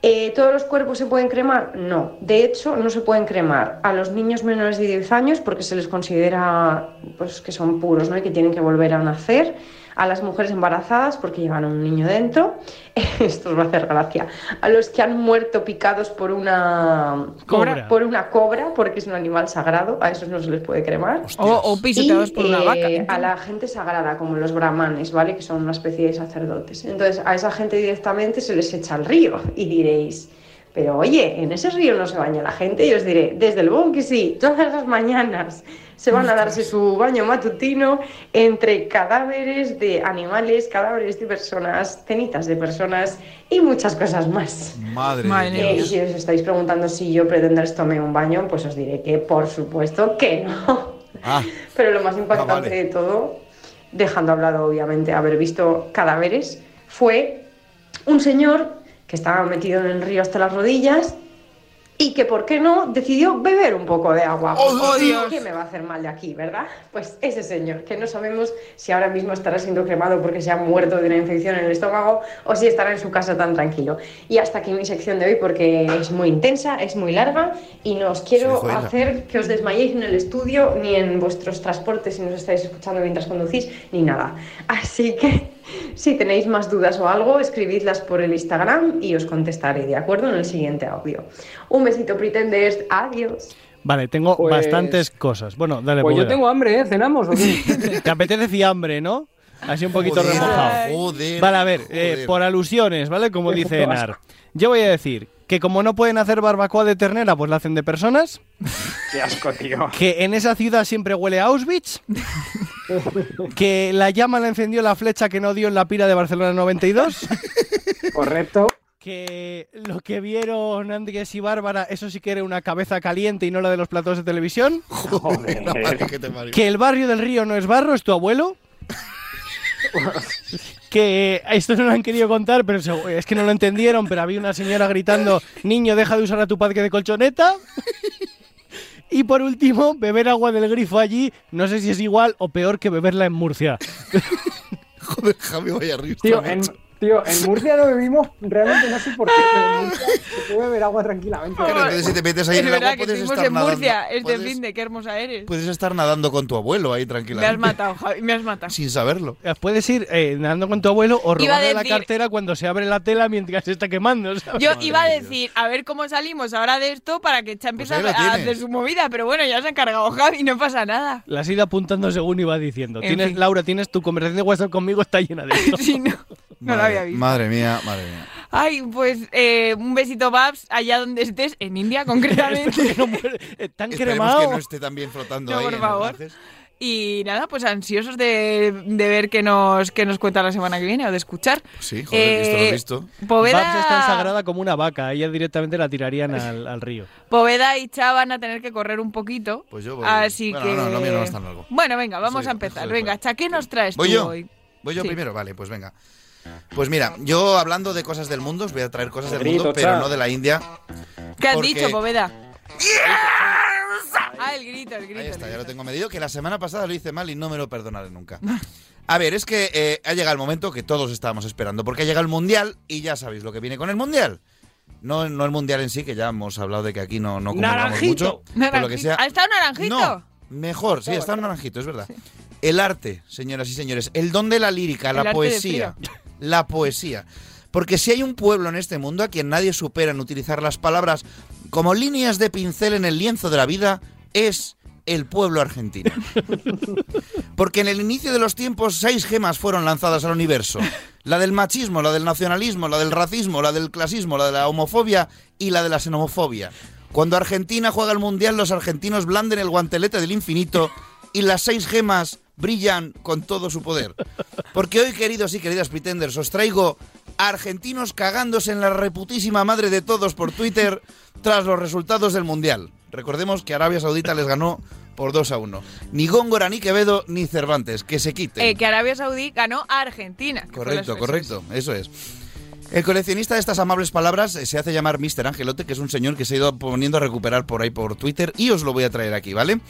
Eh, ¿Todos los cuerpos se pueden cremar? No. De hecho, no se pueden cremar a los niños menores de 10 años porque se les considera pues, que son puros ¿no? y que tienen que volver a nacer. A las mujeres embarazadas porque llevan un niño dentro. [LAUGHS] Esto os va a hacer gracia. A los que han muerto picados por una Cobra. por una cobra porque es un animal sagrado. A esos no se les puede cremar. O, o pisoteados por una eh, vaca. A la gente sagrada, como los brahmanes, ¿vale? Que son una especie de sacerdotes. Entonces, a esa gente directamente se les echa al río. Y diréis, pero oye, en ese río no se baña la gente. Y os diré, desde el bon que sí, todas las mañanas se van a darse su baño matutino entre cadáveres de animales, cadáveres de personas, cenizas de personas y muchas cosas más. Madre, Eh, y si os estáis preguntando si yo pretendo tomé un baño, pues os diré que por supuesto que no. Ah, Pero lo más impactante Ah, vale. de todo, dejando hablado obviamente haber visto cadáveres, fue un señor que estaba metido en el río hasta las rodillas y que, ¿por qué no?, decidió beber un poco de agua. ¡Oh, Dios! ¿Qué me va a hacer mal de aquí, verdad? Pues ese señor, que no sabemos si ahora mismo estará siendo cremado porque se ha muerto de una infección en el estómago o si estará en su casa tan tranquilo. Y hasta aquí mi sección de hoy porque es muy intensa, es muy larga y no os quiero hacer que os desmayéis en el estudio ni en vuestros transportes si nos estáis escuchando mientras conducís ni nada. Así que si tenéis más dudas o algo, escribidlas por el Instagram y os contestaré, ¿de acuerdo? En el siguiente audio. Un besito, pretenders. Adiós. Vale, tengo Pues- bastantes cosas. Bueno, dale, Pues yo tengo hambre, ¿eh? ¿Cenamos o qué? [LAUGHS] Te apetece fiambre, ¿no? Así un poquito Joder, remojado. joder, Vale, a ver, eh, por alusiones, ¿vale? Como dice [LAUGHS] Enar. Yo voy a decir que como no pueden hacer barbacoa de ternera, pues la hacen de personas. [LAUGHS] Qué asco, tío. Que en esa ciudad siempre huele a Auschwitz. [LAUGHS] que la llama la encendió la flecha que no dio en la pira de Barcelona 92. Correcto. Que lo que vieron Andrés y Bárbara, eso sí que era una cabeza caliente y no la de los platos de televisión. Joder. [LAUGHS] Que el barrio del río no es barro, es tu abuelo. [LAUGHS] que esto no lo han querido contar, pero es que no lo entendieron, pero había una señora gritando, niño, deja de usar a tu padre de colchoneta. [LAUGHS] Y por último, beber agua del grifo allí, no sé si es igual o peor que beberla en Murcia. [LAUGHS] Joder, Javi, vaya risa. Tío, en, tío, en Murcia lo bebimos, realmente no sé por qué, pero en Murcia [LAUGHS] se puede beber agua tranquilamente. Pero entonces si te metes ahí es en el verdad agua que puedes estuvimos estar en Murcia este Puedes, fin de qué hermosa eres. puedes estar nadando con tu abuelo ahí me has tranquilamente. matado, Javi, me has matado. Sin saberlo. Puedes ir eh, nadando con tu abuelo o robarle la cartera cuando se abre la tela mientras se está quemando. ¿sabes? Yo iba a decir, a ver cómo salimos ahora de esto para que Cha empiece Pues a, a hacer su movida, pero bueno, ya se ha encargado Javi, no pasa nada. La has ido apuntando según iba diciendo. En Tienes, fin. Laura, tienes tu conversación de WhatsApp conmigo, está llena de [LAUGHS] esto. Sí, no, no lo Madre- había visto. Madre mía, madre mía. Ay, pues eh, un besito, Babs, allá donde estés, en India [LAUGHS] concretamente. Que no muere- eh, Tan cremado. que no esté también flotando No, ahí por favor. Y nada, pues ansiosos de, de ver qué nos, qué nos cuenta la semana que viene o de escuchar. Sí, joder, visto Eh, lo visto. Poveda, Babs está sagrada como una vaca. Ella directamente la tirarían al, al río. Poveda y Cha van a tener que correr un poquito. Pues yo voy. Así Bueno, que. no, no, lo mío no es tan largo. Bueno, venga, vamos Soy- a empezar. Venga. Cha, ¿qué nos traes ¿Voy tú yo? hoy? ¿Voy yo Sí. primero? Vale, pues venga. Pues mira, yo hablando de cosas del mundo, os voy a traer cosas del Grito, mundo, pero no de la India. ¿Qué has Porque- dicho, Poveda? Ah, el grito, el grito. Ahí está, ya lo tengo medido, que la semana pasada lo hice mal y no me lo perdonaré nunca. A ver, es que eh, ha llegado el momento que todos estábamos esperando, porque ha llegado el Mundial y ya sabéis lo que viene con el Mundial. No, no el Mundial en sí, que ya hemos hablado de que aquí no, no Naranjito. mucho. Por lo que Naranjito. sea, ¿Ha estado naranjito? no, mejor, sí, está un naranjito, es verdad. El arte, señoras y señores, el don de la lírica, El la poesía. La poesía. Porque si hay un pueblo en este mundo a quien nadie supera en utilizar las palabras como líneas de pincel en el lienzo de la vida, es el pueblo argentino. [LAUGHS] Porque en el inicio de los tiempos seis gemas fueron lanzadas al universo. La del machismo, la del nacionalismo, la del racismo, la del clasismo, la de la homofobia y la de la xenofobia. Cuando Argentina juega el Mundial, los argentinos blanden el guantelete del infinito y las seis gemas brillan con todo su poder. Porque hoy, queridos y queridas pretenders, os traigo a argentinos cagándose en la reputísima madre de todos por Twitter tras los resultados del Mundial. Recordemos que Arabia Saudita les ganó por 2 a 1. Ni Góngora, ni Quevedo, ni Cervantes. Que se quiten. Eh, que Arabia Saudí ganó a Argentina. Correcto, correcto, eso es. El coleccionista de estas amables palabras eh, se hace llamar Mr. Angelote, que es un señor que se ha ido poniendo a recuperar por ahí por Twitter y os lo voy a traer aquí, ¿vale?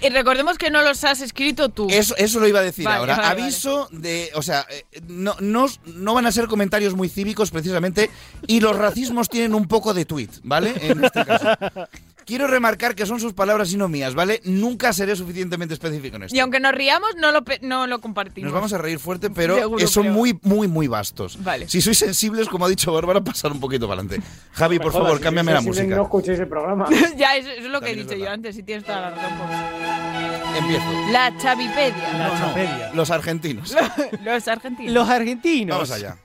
Y recordemos que no los has escrito tú. Eso, eso lo iba a decir Vale, ahora. vale, Aviso de. O sea, eh, no, no, no van a ser comentarios muy cívicos precisamente y los racismos tienen un poco de tweet, ¿vale? En este caso. [LAUGHS] Quiero remarcar que son sus palabras y no mías, ¿vale? Nunca seré suficientemente específico en esto. Y aunque nos riamos, no lo, pe- no lo compartimos. Nos vamos a reír fuerte, pero Seguro, eh, son pero- muy, muy, muy vastos. Vale. Si sois sensibles, como ha dicho Bárbara, pasar un poquito para adelante. Javi, por favor, si cámbiame la música. No escuchéis el programa. [LAUGHS] ya, eso, eso es lo que he También dicho yo antes, si tienes toda la razón. Empiezo. La Chavipedia. La Los argentinos. [LAUGHS] Los argentinos. Los argentinos. Vamos allá.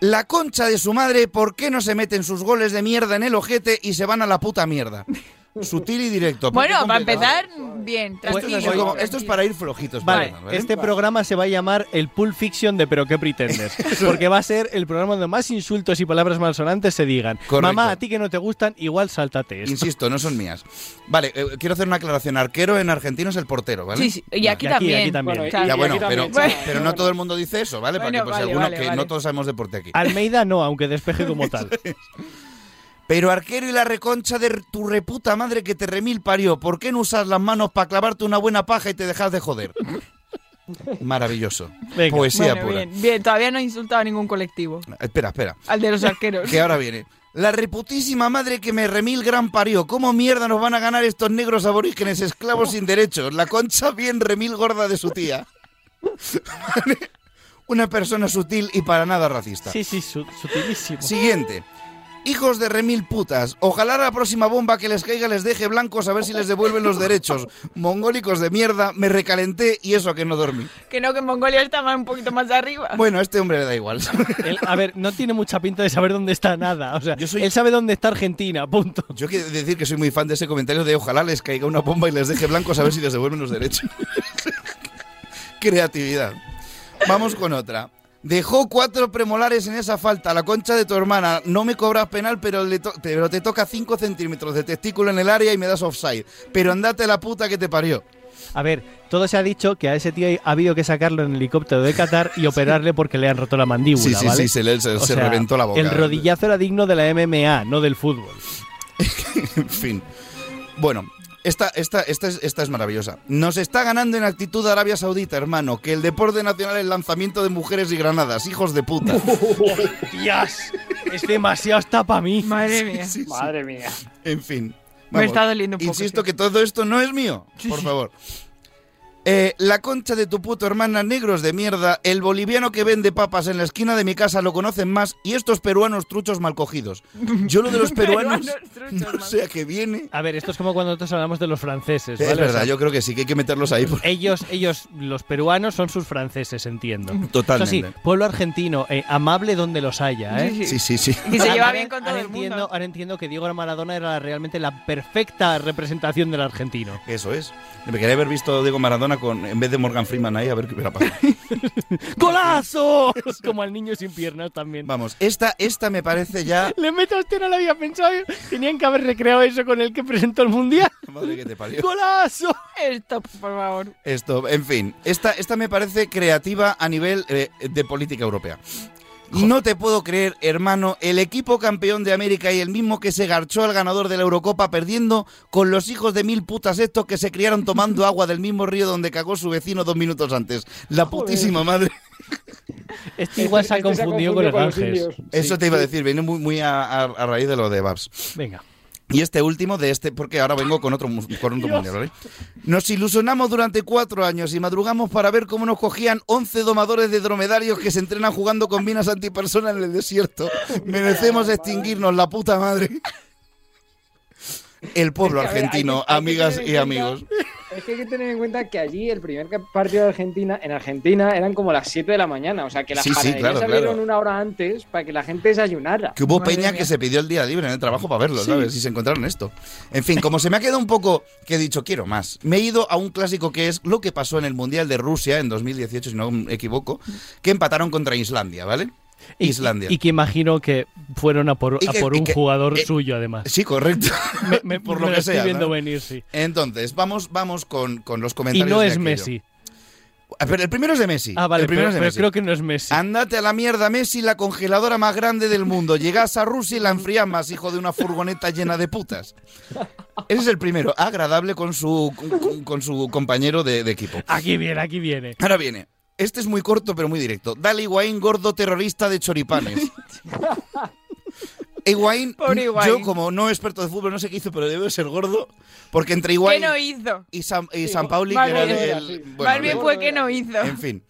La concha de su madre, ¿por qué no se meten sus goles de mierda en el ojete y se van a la puta mierda? [LAUGHS] Sutil y directo. Bueno, para empezar, bien, Esto es, tranquilo. como- esto es para ir flojitos. Vale, ¿vale? este programa se va a llamar el Pulp Fiction de Pero qué pretendes. [LAUGHS] porque va a ser el programa donde más insultos y palabras malsonantes se digan. Correcto. Mamá, a ti que no te gustan, igual sáltate esto. Insisto, no son mías. Vale, eh, quiero hacer una aclaración. Arquero en argentino es el portero, ¿vale? Sí, sí, y aquí también. también. Bueno, Ya y bueno, aquí pero, también. pero no todo el mundo dice eso, ¿vale? Para Bueno, que por si vale, alguno vale, que vale. no todos sabemos deporte aquí. Almeida no, aunque despeje como [LAUGHS] tal. Pero arquero y la reconcha de tu reputa madre que te remil parió, ¿por qué no usas las manos para clavarte una buena paja y te dejas de joder? [LAUGHS] Maravilloso. Venga. Poesía Bueno, pura. bien, bien, todavía no he insultado a ningún colectivo. Espera, espera. Al de los arqueros. Que ahora viene. La reputísima madre que me remil gran parió. ¿Cómo mierda nos van a ganar estos negros aborígenes esclavos sin derechos? La concha bien remil gorda de su tía. [LAUGHS] Una persona sutil y para nada racista. Sí, sí, su- sutilísimo. Siguiente. Hijos de remil putas. Ojalá la próxima bomba que les caiga les deje blancos a ver si les devuelven los derechos. Mongólicos de mierda, me recalenté y eso que no dormí. Que no, que Mongolia está más- un poquito más arriba. Bueno, a este hombre le da igual. Él, a ver, no tiene mucha pinta de saber dónde está nada. O sea, él sabe dónde está Argentina, punto. Yo quiero decir que soy muy fan de ese comentario de ojalá les caiga una bomba y les deje blancos a ver si les devuelven los derechos. [LAUGHS] Creatividad. Vamos con otra. Dejó cuatro premolares en esa falta, la concha de tu hermana. No me cobras penal, pero, le to- pero te toca 5 centímetros de testículo en el área y me das offside. Pero andate la puta que te parió. A ver, todo se ha dicho que a ese tío ha habido que sacarlo en helicóptero de Qatar y [LAUGHS] operarle porque le han roto la mandíbula, Sí, sí, ¿vale? sí, se le- se- O se sea, reventó la boca. El rodillazo era digno de la MMA, no del fútbol. [LAUGHS] en fin. Bueno, esta, esta, esta, es, esta es maravillosa. Nos está ganando en actitud Arabia Saudita, hermano. Que el deporte nacional es lanzamiento de mujeres y granadas. Hijos de puta. [LAUGHS] ¡Dios! Es demasiado hasta para mí. Madre mía. Madre mía. En fin. Me está doliendo un poco, Insisto que todo esto no es mío. por favor. Eh, la concha de tu puto hermana, negros de mierda. El boliviano que vende papas en la esquina de mi casa lo conocen más. Y estos peruanos truchos mal cogidos. Yo lo de los [LAUGHS] peruanos [LAUGHS] no sé a qué viene. A ver, esto es como cuando nosotros hablamos de los franceses, Es verdad, sea, yo creo que sí, que hay que meterlos ahí. porque- Ellos, ellos, los peruanos son sus franceses, entiendo. Totalmente. Eso sí, pueblo argentino, eh, amable donde los haya, ¿eh? Sí, sí, sí. Y se lleva bien con todo ahora el mundo. entiendo, ahora entiendo que Diego Maradona era realmente la perfecta representación del argentino. Eso es. Me quería haber visto a Diego Maradona con, en vez de Morgan Freeman ahí, a ver qué hubiera pasado. [LAUGHS] ¡Golazo! Como al niño sin piernas también. Vamos, esta, esta me parece ya. [LAUGHS] Le meto a usted, no lo había pensado. Tenían que haber recreado eso con el que presentó el mundial. [LAUGHS] Madre que te parió. ¡Golazo! Esto, por favor. Esto, en fin, esta, esta me parece creativa a nivel eh, de política europea. No te puedo creer, hermano, el equipo campeón de América y el mismo que se garchó al ganador de la Eurocopa perdiendo con los hijos de mil putas estos que se criaron tomando agua del mismo río donde cagó su vecino dos minutos antes. La putísima madre. Este igual se ha Este se ha confundido con los confundido con los ángeles. Eso te iba a decir, viene muy, muy a, a- a raíz de lo de Babs. Venga. Y este último de este, porque ahora vengo con otro, mus- con otro mundial, ¿vale? Nos ilusionamos durante cuatro años y madrugamos para ver cómo nos cogían 11 domadores de dromedarios que se entrenan jugando con minas antipersona en el desierto. Merecemos extinguirnos, la puta madre. El pueblo argentino, amigas y amigos. Es que hay que tener en cuenta que allí el primer partido de Argentina, en Argentina, eran como las 7 de la mañana. O sea, que las Sí, claro, claro. una hora antes para que la gente desayunara. Que hubo Madre peña mía. que se pidió el día libre en el trabajo para verlo, Sí. ¿sabes? Y se encontraron esto. En fin, como se me ha quedado un poco que he dicho, quiero más. Me he ido a un clásico que es lo que pasó en el Mundial de Rusia en 2018, si no me equivoco, que empataron contra Islandia, ¿vale? Y- Islandia. Y, que imagino que fueron a por, Y a por y un que- jugador eh, suyo, además. Sí, correcto. Me- me- [LAUGHS] Por me lo que estoy sea. viendo ¿no? venir, sí. Entonces, vamos, vamos con, con los Y comentarios. no de es aquello. Messi. Pero el primero es de Messi. Ah, vale, el primero pero, es de pero Messi. creo que no es Messi. Andate a la mierda, Messi, la congeladora más grande del mundo. Llegas a Rusia y la enfrías más, hijo de una furgoneta llena de putas. Ese es el primero, agradable con su, con, con su compañero de, de equipo. Aquí viene, aquí viene. Ahora viene. Este es muy corto, pero muy directo. Dale Higuaín, gordo terrorista de choripanes. [LAUGHS] Higuaín, yo como no experto de fútbol, no sé qué hizo, pero debe ser gordo. Porque entre ¿Qué Higuaín no hizo? y San, y San Pauli, que era bien, del- bueno, Más bien del- fue que no hizo. en fin.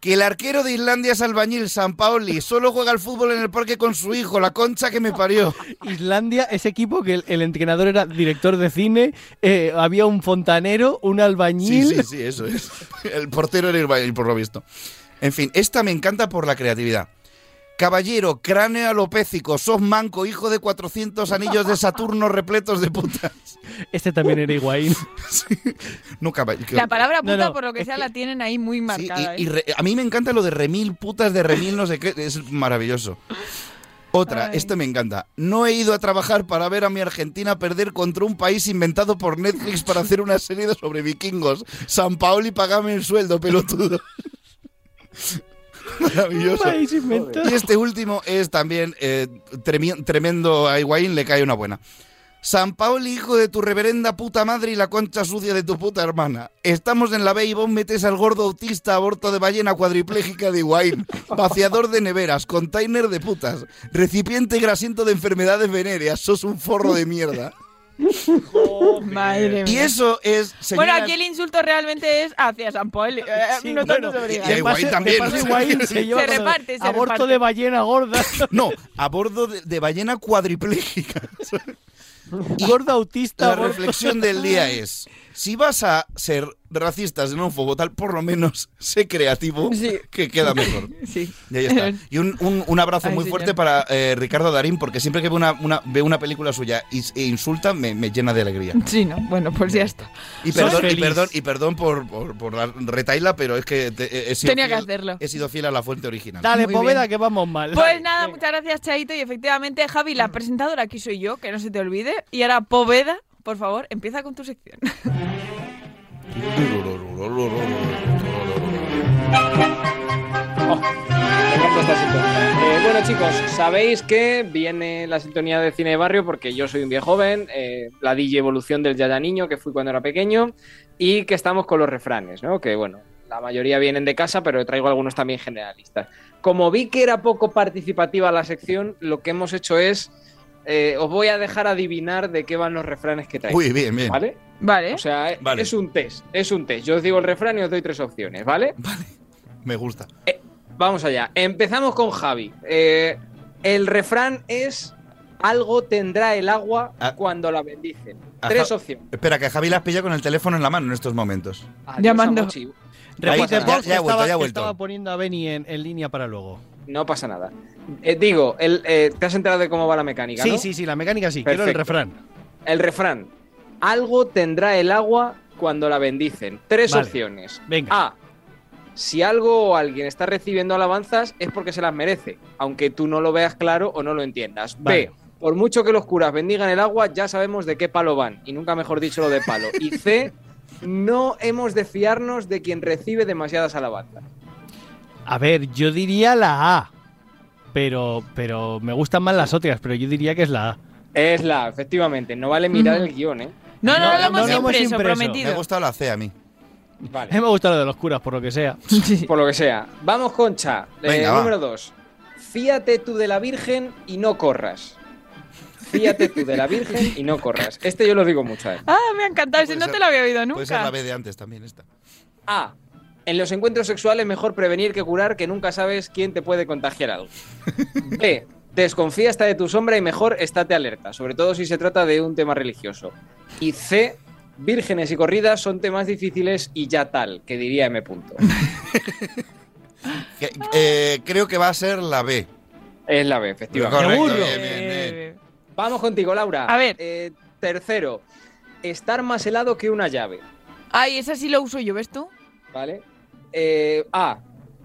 Que el arquero de Islandia es albañil, San Pauli, solo juega al fútbol en el parque con su hijo, la concha que me parió. Islandia, ese equipo que el, el entrenador era director de cine, eh, había un fontanero, un Sí, albañil. sí, sí, eso es. El portero era albañil, por lo visto. En fin, esta me encanta por la creatividad. Caballero, cráneo alopécico, sos manco, hijo de 400 anillos de Saturno repletos de putas. Este también era Higuaín. [LAUGHS] No, caballero. La palabra puta, no, por lo que sea, la tienen ahí muy Sí, marcada. y, y ¿eh? re- a mí me encanta lo de remil, putas de remil, no sé qué, es maravilloso. Otra, Ay. este me encanta. No he ido a trabajar para ver a mi Argentina perder contra un país inventado por Netflix para hacer una serie de sobre vikingos. San Paoli, pagame el sueldo, pelotudo. Maravilloso. Y este último es también eh, tremendo. A Higuaín le cae una buena. San Paoli, hijo de tu reverenda puta madre y la concha sucia de tu puta hermana. Estamos en la B y vos metes al gordo autista aborto de ballena cuadripléjica de Higuaín, [LAUGHS] vaciador de neveras, container de putas, recipiente grasiento de enfermedades venéreas, sos un forro de mierda. Madre Y mía. eso es... Bueno, aquí el insulto realmente es hacia San Paoli. Eh, Sí, no tanto bueno, sobre y Higuaín. también. de paso Higuaín se, lleva Se reparte, se Aborto reparte. de ballena gorda. [LAUGHS] No, a bordo de, de ballena cuadripléjica. [LAUGHS] Gordo autista. La aborto. reflexión del día es, si vas a ser racista, xenófobo, tal, por lo menos [LAUGHS] sé creativo, Sí. que queda mejor. [LAUGHS] Sí. Y ahí está. Y un, un- un abrazo Ay, muy señor. fuerte para eh, Ricardo Darín, porque siempre que veo una, una- veo una película suya y, e insulta, me, me llena de alegría. Sí, ¿no? Bueno, pues ya está. Y perdón, y perdón, y perdón por, por, por dar retaila, pero es que te- he, sido Tenía que fiel- hacerlo. he sido fiel a la fuente original. Dale, Muy Poveda, bien. que vamos mal. Pues nada, muchas gracias, Chaito. Y efectivamente, Javi, la presentadora aquí soy yo, que no se te olvide. Y ahora, Poveda, por favor, empieza con tu sección. Oh. Eh, bueno, chicos, sabéis que viene la sintonía de cine de barrio porque yo soy un viejo joven, eh, la DJ evolución del Yaya Niño, que fui cuando era pequeño, y que estamos con los refranes, ¿no? Que bueno, la mayoría vienen de casa, pero traigo algunos también generalistas. Como vi que era poco participativa la sección, lo que hemos hecho es. Eh, os voy a dejar adivinar de qué van los refranes que traigo. Uy, bien, bien. ¿Vale? Vale. O sea, eh, Vale. es un test, es un test. Yo os digo el refrán y os doy tres opciones, ¿vale? Me gusta. Vamos allá. Empezamos con Javi. Eh, el refrán es algo tendrá el agua Ah. cuando la bendicen. Tres opciones. Espera, que Javi la has pillado con el teléfono en la mano en estos momentos. Adiós, Llamando. Repite, Ya- ya- ya vuelto, ya ha vuelto. estaba poniendo a Benny en, en línea para luego. No pasa nada. Eh, digo, el, eh, te has enterado de cómo va la mecánica, Sí, ¿no? sí, sí, la mecánica sí. Quiero el Perfecto. refrán. El refrán. Algo tendrá el agua cuando la bendicen. Tres Vale. opciones. Venga. A. Si algo o alguien está recibiendo alabanzas es porque se las merece, aunque tú no lo veas claro o no lo entiendas. Vale. B. Por mucho que los curas bendigan el agua, ya sabemos de qué palo van, y nunca mejor dicho lo de palo. Y C. No hemos de fiarnos de quien recibe demasiadas alabanzas. A ver, yo diría la A. Pero, pero me gustan más las otras, pero yo diría que es la A. Es la, efectivamente. No vale mirar el guion, ¿eh? No, no, No, no, lo no hemos lo hemos impreso, impreso. Me ha prometido. gustado la C a mí. Vale. [LAUGHS] Me gusta lo de los curas, por lo que sea. [LAUGHS] Por lo que sea. Vamos con Cha. Eh, Venga, va. número 2. Fíate tú de la Virgen y no corras. Fíate tú de la Virgen y no corras. Este yo lo digo mucho. ¿eh? Ah, me ha encantado. Ese Puede no ser- te lo había oído Puede ser la nunca. B de antes también esta. A. En los encuentros sexuales mejor prevenir que curar, que nunca sabes quién te puede contagiar algo. B. Desconfía hasta de tu sombra y mejor estate alerta, sobre todo si se trata de un tema religioso. Y C. Vírgenes y corridas son temas difíciles y ya tal, que diría M. Punto. [LAUGHS] Que- eh, creo que va a ser la B. Es la B, efectivamente. Correcto, Seguro. bien, bien, bien. Eh, Vamos contigo, Laura. A ver. Eh, tercero, estar más helado que una llave. Ay, esa sí lo uso yo, ¿ves tú? ¿Vale? Eh, A.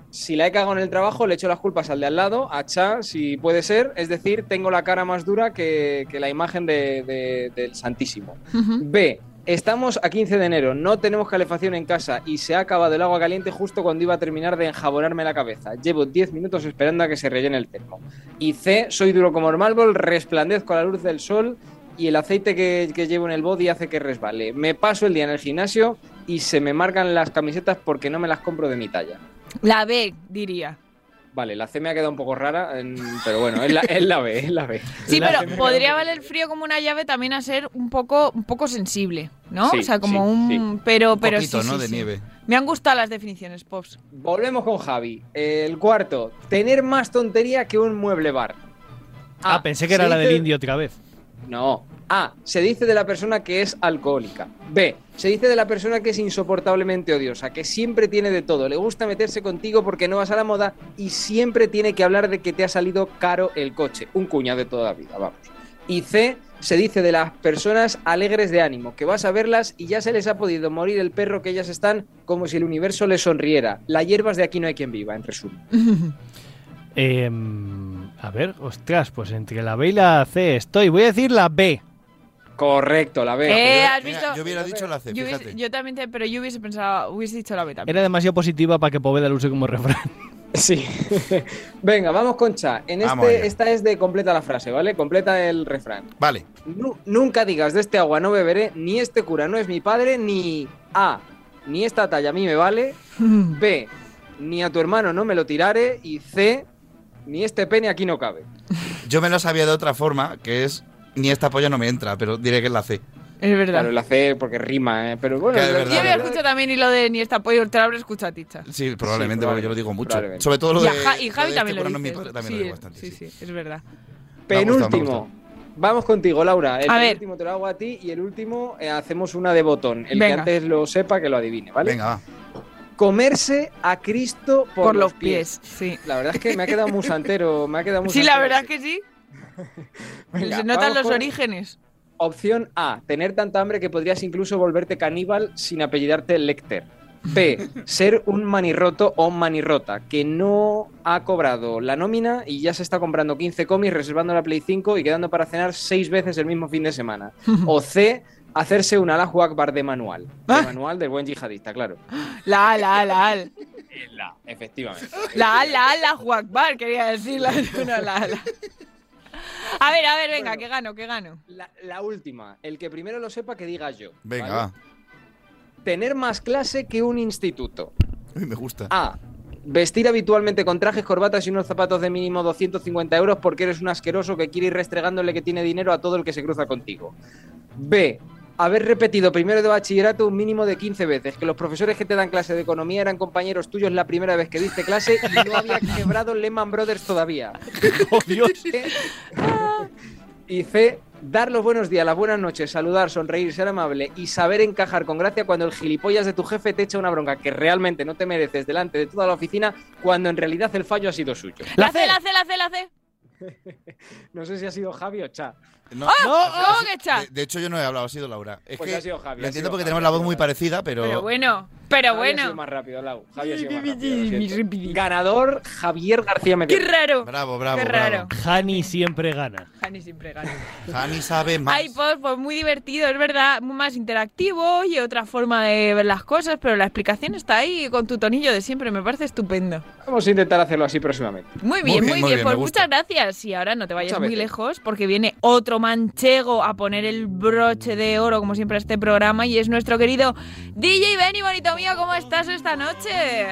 Si la he cagado en el trabajo, le echo las culpas al de al lado. A Cha, si puede ser. Es decir, tengo la cara más dura que, que la imagen de- de- del Santísimo. B. Estamos a 15 de enero, no tenemos calefacción en casa y se ha acabado el agua caliente justo cuando iba a terminar de enjabonarme la cabeza. Llevo 10 minutos esperando a que se rellene el termo. Y C, soy duro como el mármol, resplandezco a la luz del sol y el aceite que, que llevo en el body hace que resbale. Me paso el día en el gimnasio y se me marcan las camisetas porque no me las compro de mi talla. La B, diría. Vale, la C me ha quedado un poco rara, en- pero bueno, es la, es la B, es la B. Sí, La pero podría valer el frío como una llave también a ser un poco, un poco sensible, ¿no? Sí, o sea, como sí, un... Pero, pero poquito, sí, ¿no? sí, de sí. nieve. Me han gustado las definiciones, Pops. Volvemos con Javi. El cuarto, tener más tontería que un mueble bar. Ah, pensé que era la del indio otra vez. No. A. Se dice de la persona que es alcohólica. B. Se dice de la persona que es insoportablemente odiosa, que siempre tiene de todo. Le gusta meterse contigo porque no vas a la moda y siempre tiene que hablar de que te ha salido caro el coche. Un cuñado de toda la vida, vamos. Y C. Se dice de las personas alegres de ánimo, que vas a verlas y ya se les ha podido morir el perro que ellas están como si el universo les sonriera. La hierbas de aquí no hay quien viva, en resumen. [LAUGHS] Em, a ver, ostras, pues entre la B y la C estoy. Voy a decir la B. Correcto, la B. Eh, ¿has visto? Yo hubiera dicho la C, Yo, hubiese- fíjate. yo también, te- pero yo hubiese pensado, hubiese dicho la B también. Era demasiado positiva para que Poveda lo use como refrán. Sí. [LAUGHS] Venga, vamos con Cha. En Vamos este, esta es de completa la frase, ¿vale? Completa el refrán. Vale. Nu- nunca digas de este agua no beberé, ni este cura no es mi padre, ni A, ni esta talla a mí me vale, [LAUGHS] B, ni a tu hermano no me lo tirare, y C, ni este pene aquí no cabe. Yo me lo sabía de otra forma, que es ni esta polla no me entra, pero diré que es la C. Es verdad. Claro, la C porque rima, ¿eh? Pero bueno, Claro, la- es verdad. Yo había escuchado también y lo de ni esta pollo, te lo habré escuchado a Ticha. Sí, probablemente, Sí, porque yo lo digo mucho. probablemente. Sobre todo lo y, de. a Ja- y lo Javi de también este lo dice. padre, también sí, lo digo bastante. sí, sí, es verdad. Penúltimo. Vamos contigo, Laura. El A ver. último te lo hago a ti y el último eh, hacemos una de botón. El Venga. que antes lo sepa, que lo adivine, ¿vale? Venga, va. Comerse a Cristo por, Por los pies. pies, sí. La verdad es que me ha quedado muy santero. Me ha quedado muy Sí, la verdad que sí. [LAUGHS] Venga, Se notan los orígenes. Opción A. Tener tanta hambre que podrías incluso volverte caníbal sin apellidarte Lecter. B. [LAUGHS] Ser un manirroto o manirrota que no ha cobrado la nómina y ya se está comprando 15 cómics, reservando la Play 5 y quedando para cenar 6 veces el mismo fin de semana. [LAUGHS] O C. Hacerse un Allahu Akbar de manual. De manual del buen yihadista, claro. [GASPS] La la la A. La, efectivamente. La la la Juacbar, quería decir. La, no, la, la. A ver, a ver, venga, que gano, que gano. La, la última. El que primero lo sepa, que diga yo. Venga, ¿vale? Tener más clase que un instituto. [LAUGHS] Uy, me gusta. A. Vestir habitualmente con trajes, corbatas y unos zapatos de mínimo 250 euros porque eres un asqueroso que quiere ir restregándole que tiene dinero a todo el que se cruza contigo. B. Haber repetido primero de bachillerato un mínimo de 15 veces, que los profesores que te dan clase de economía eran compañeros tuyos la primera vez que diste clase y no había [LAUGHS] quebrado Lehman Brothers todavía. [LAUGHS] ¡Oh, Dios! Y C, dar los buenos días, las buenas noches, saludar, sonreír, ser amable y saber encajar con gracia cuando el gilipollas de tu jefe te echa una bronca que realmente no te mereces delante de toda la oficina cuando en realidad el fallo ha sido suyo. La C, la C, la C, la C. [LAUGHS] No sé si ha sido Javi o Cha. No, ¡Ah! no, ¿Cómo que cha? de, de hecho, yo no he hablado, ha sido Laura. Es Pues que ha sido Javi, lo ha entiendo porque Javi, tenemos la voz muy parecida, pero. Pero bueno, pero Javi ha sido bueno. más rápido, Lau. Javi ha sido más rápido, lo siento. Ganador, Javier García Qué Medina. raro. Bravo, bravo, Qué bravo. raro. Hani siempre gana. Jani siempre gana. [LAUGHS] Jani sabe más. Ay, pues, pues muy divertido, es verdad, muy más interactivo y otra forma de ver las cosas, pero la explicación está ahí con tu tonillo de siempre, me parece estupendo. Vamos a intentar hacerlo así próximamente. Muy bien, muy bien, bien, pues muchas gracias. Y ahora no te vayas muy lejos porque viene otro manchego a poner el broche de oro, como siempre, a este programa y es nuestro querido DJ Benny, bonito mío, ¿cómo estás esta noche?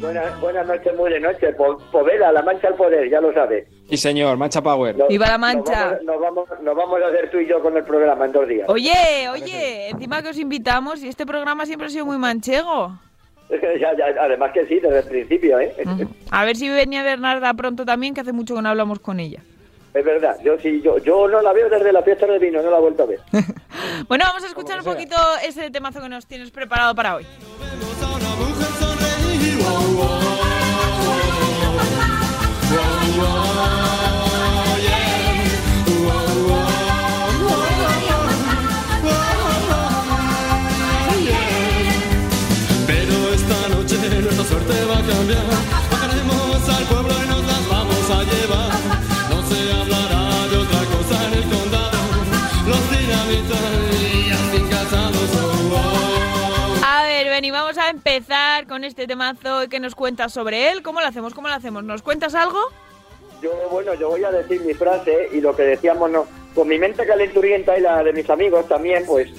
Buenas, buenas noches, muy de noche. Po- Poveda, la mancha al poder, ya lo sabe. Sí, señor, Mancha Power. Nos- ¡Viva la Nos mancha! vamos, nos, vamos, nos vamos a hacer tú y yo con el programa en dos días. Oye, oye, encima que os invitamos y este programa siempre ha sido muy manchego. Ya, ya, además que sí, desde el principio, ¿eh? A ver si venía Bernarda pronto también, que hace mucho que no hablamos con ella. Es verdad, yo sí, yo, yo no la veo desde la fiesta del vino, no la he vuelto a ver. [LAUGHS] Bueno, vamos a escuchar un poquito ese temazo que nos tienes preparado para hoy. Pero esta noche nuestra suerte va a cambiar. Benny, vamos a empezar con este temazo que nos cuentas sobre él. ¿Cómo lo hacemos? ¿Cómo lo hacemos? ¿Nos cuentas algo? Yo, bueno, yo voy a decir mi frase y lo que decíamos, no, con mi mente calenturienta y la de mis amigos también, pues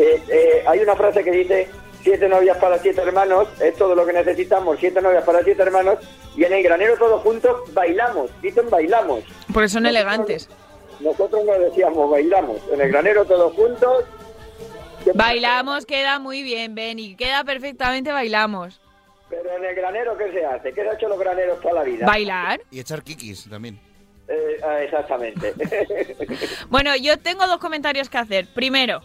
eh, eh, hay una frase que dice siete novias para siete hermanos, es todo lo que necesitamos, siete novias para siete hermanos, y en el granero todos juntos bailamos, dicen bailamos. Porque son elegantes. Nosotros no decíamos bailamos, en el granero todos juntos. Bailamos, queda muy bien, Benny. Queda perfectamente, bailamos. Pero en el granero, ¿qué se hace? ¿Qué se ha hecho los graneros toda la vida? Bailar. Y echar kikis también. Eh, ah, exactamente. [LAUGHS] Bueno, yo tengo dos comentarios que hacer. Primero,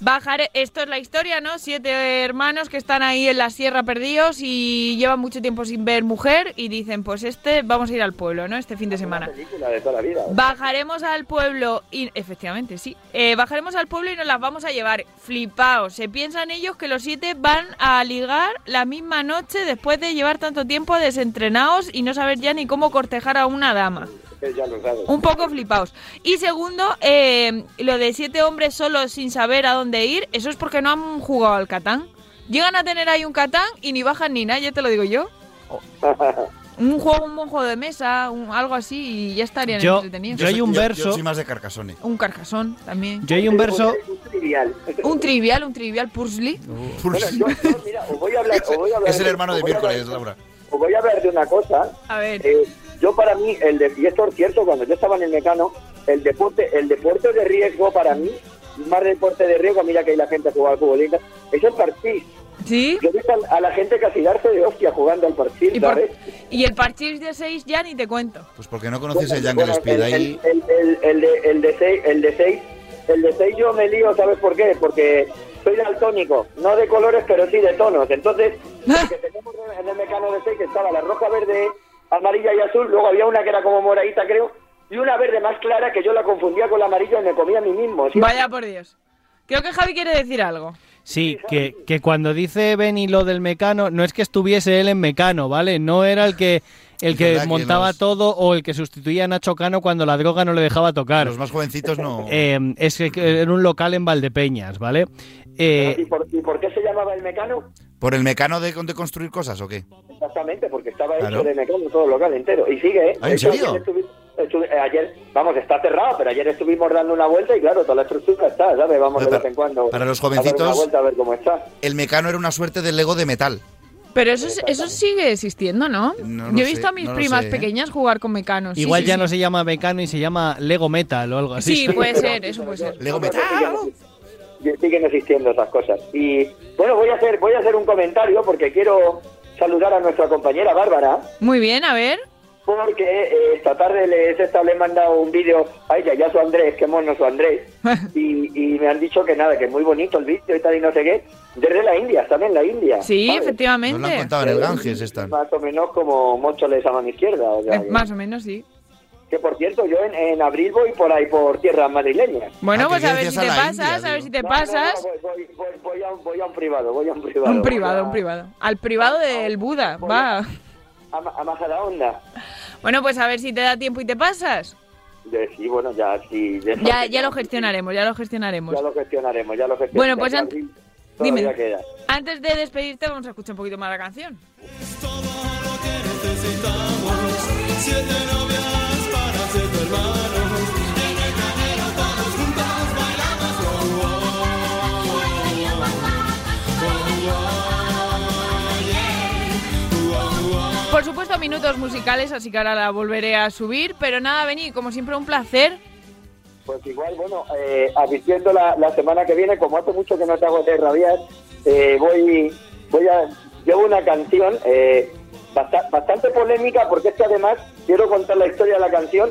bajar. Esto es la historia, ¿no? Siete hermanos que están ahí en la sierra perdidos y llevan mucho tiempo sin ver mujer y dicen, pues este, vamos a ir al pueblo, ¿no? Este fin de semana. de toda la vida. Bajaremos al pueblo y efectivamente sí. Eh, bajaremos al pueblo y nos las vamos a llevar flipaos. Se piensan ellos que los siete van a ligar la misma noche después de llevar tanto tiempo desentrenados y no saber ya ni cómo cortejar a una dama. Ya. Un poco flipaos. Y segundo, eh, lo de siete hombres solos sin saber a dónde ir, eso es porque no han jugado al Catán. Llegan a tener ahí un Catán y ni bajan ni nada, ya te lo digo yo. [LAUGHS] Un juego, un buen juego de mesa, un- algo así y ya estarían Yo- entretenidos. yo hay un Yo- verso- Yo soy más de Carcassonne. Un carcasón también. Yo hay un verso. trivial. Un trivial, un trivial Pursley. Bueno, yo, yo, mira, os voy a hablar, os voy a hablar Es el hermano de miércoles, Laura. Os voy a hablar de una cosa. A ver. Eh, yo para mí, el de, y esto es cierto, cuando yo estaba en el mecano, el deporte, el deporte de riesgo para mí, más deporte de riesgo, mira que hay la gente juega al fútbol, es el parchís. ¿Sí? Yo he visto a la gente casi darse de hostia jugando al parchís, Y, por- ¿sabes? y el parchís de 6 ya ni te cuento. Pues porque no conoces el Bueno, Jungle Speed el, ahí. el, el, el de, el de seis, el de seis, el de seis yo me lío, ¿sabes por qué? Porque soy daltónico, no de colores, pero sí de tonos. Entonces, [LAUGHS] lo que tenemos en el mecano de seis que estaba la roja, verde, amarilla y azul, luego había una que era como moradita, creo, y una verde más clara que yo la confundía con la amarilla y me comía a mí mismo. ¿sí? Vaya por Dios. Creo que Javi quiere decir algo. Sí, que, que cuando dice Benny lo del mecano, no es que estuviese él en mecano, ¿vale? No era el que el que montaba los- todo o el que sustituía a Nacho Cano cuando la droga no le dejaba tocar. Los más jovencitos no. [LAUGHS] Eh, es que que era un local en Valdepeñas, ¿vale? Eh, ¿Y, por, ¿Y por qué se llamaba el mecano? ¿Por el mecano de, de construir cosas o qué? Exactamente, porque estaba Claro. hecho de mecano todo el local entero. Y sigue, ¿eh? Ah, ¿en serio? Ayer, vamos, está cerrado, pero ayer estuvimos dando una vuelta y claro, toda la estructura está, ¿sabes? Vamos de Para- vez en cuando. para los a dar una jovencitos- vuelta a ver cómo está. El mecano era una suerte de Lego de metal. Pero eso, es- eso sigue existiendo, ¿no? Yo he sé, visto a mis no primas sé, ¿eh? pequeñas jugar con mecanos. Sí, igual sí, ya sí. no se llama mecano y se llama Lego Metal o algo así. Sí, puede [LAUGHS] ser, eso puede ser. Lego metal. Siguen, existiendo esas cosas. Y bueno, voy a hacer, voy a hacer un comentario porque quiero saludar a nuestra compañera Bárbara. Muy bien, a ver. Porque eh, esta tarde les, esta, le he mandado un vídeo a ella y a su Andrés, que mono su Andrés, [LAUGHS] y, y me han dicho que nada, que es muy bonito el vídeo y tal y no sé qué, desde la India, están en la India. Sí, ¿sabes? efectivamente. Nos lo han contado en el Ganges están. Más o menos como Mócholes a mano izquierda. o sea, Eh, Más o menos, sí. Que, por cierto, yo en, en abril voy por ahí por tierras madrileñas. Bueno, Ah, pues que a ver si te pasas, India, a ver si te No, no, no, pasas. voy, voy- voy- voy a, un- voy a un privado, voy a un privado. Un privado, un privado. Al privado del Buda, va. A, a Majadahonda. Bueno, pues a ver si te da tiempo y te pasas. Sí, bueno, ya, sí. Ya, ya lo gestionaremos, ya lo gestionaremos. Ya lo gestionaremos, ya lo gestionaremos. Bueno, pues En an- abril dime. queda. Antes de despedirte, vamos a escuchar un poquito más la canción. necesitamos siete novias para siete Por supuesto, minutos musicales, así que ahora la volveré a subir. Pero nada, vení, como siempre, un placer. Pues igual, bueno, eh, la, la semana que viene, como hace mucho que no te hago de rabiar, eh, voy, voy a, llevo una canción eh, basta- bastante polémica, porque es que además quiero contar la historia de la canción,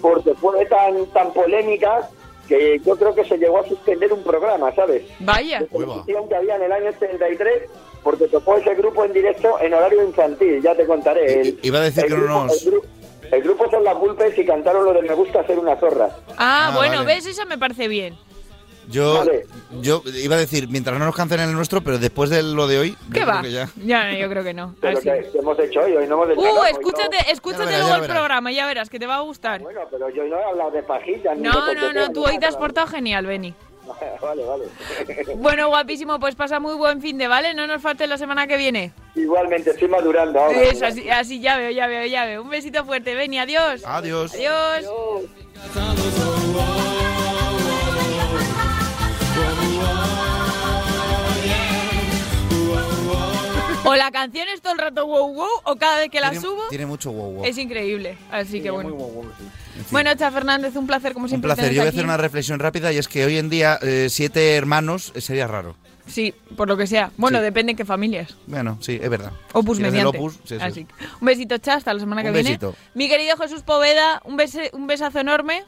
porque fue tan, tan polémica que yo creo que se llegó a suspender un programa, ¿sabes? Vaya. Televisión que había en el año 73, porque tocó ese grupo en directo en horario infantil, ya te contaré. El- Iba a decir el que no grupo- nos- El, gru- el grupo son las Bulpes y cantaron lo de Me gusta ser una zorra. Ah, Ah, bueno, vale. ves, esa me parece bien. Yo, Vale. yo iba a decir, mientras no nos cancelen el nuestro, pero después de lo de hoy, ¿Qué va? ya. Ya, yo creo que no. que, que hemos hecho hoy. Hoy no hemos hecho Uh, hoy escúchate, no- escúchate verás, luego el verás. programa, ya verás que te va a gustar. Bueno, pero yo no he hablado de pajillas. No, no, no, ni tú hoy te has portado genial, Beni. [LAUGHS] vale, vale. Bueno, guapísimo, pues pasa muy buen fin de, ¿vale? No nos falte la semana que viene. Igualmente, estoy madurando ahora. Eso, así, así ya veo, ya veo, ya veo. Un besito fuerte, Beni, adiós. Adiós. Adiós. O la canción es todo el rato wow wow, o cada vez que la Tiene- subo Tiene mucho wow, wow. es increíble. Así que bueno. En fin. Bueno, Cha Fernández, un placer como Un siempre. placer. tenerte Yo voy a hacer una reflexión rápida y es que hoy en día eh, siete hermanos eh, sería raro. Sí, por lo que sea. Bueno, Sí. depende en qué familias. Bueno, sí, es verdad. Opus Si mediante. Opus, sí, sí. Así que, Un besito, Cha, hasta la semana que Un viene. besito. Mi querido Jesús Poveda, un, bese- un besazo enorme.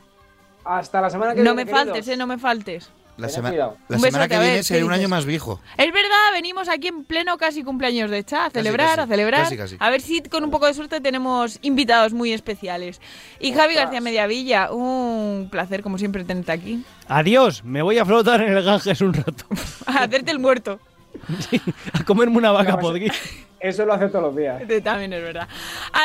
Hasta la semana que No viene. me queridos. faltes, eh, no me faltes. La, sema- cuidado. la Un semana que viene ¿qué seré un año más viejo. Es verdad, venimos aquí en pleno casi cumpleaños de Cha, a celebrar, casi, a celebrar. casi, casi. A ver si con un poco de suerte tenemos invitados muy especiales. Y Javi García Mediavilla, un placer como siempre tenerte aquí. Adiós, me voy a flotar en el Ganges un rato. [LAUGHS] A hacerte el muerto. [LAUGHS] A comerme una vaca podrida. [LAUGHS] Eso lo hace todos los días. También es verdad.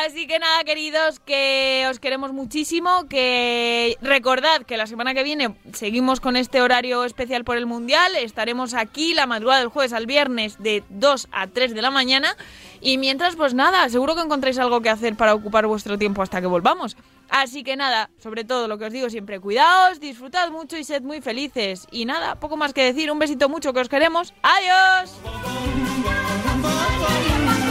Así que nada, queridos, que os queremos muchísimo. Que recordad que la semana que viene seguimos con este horario especial por el Mundial. Estaremos aquí la madrugada del jueves al viernes de 2 a 3 de la mañana. Y mientras, pues nada, seguro que encontréis algo que hacer para ocupar vuestro tiempo hasta que volvamos. Así que nada, sobre todo lo que os digo siempre, cuidaos, disfrutad mucho y sed muy felices. Y nada, poco más que decir, un besito mucho que os queremos. ¡Adiós! number.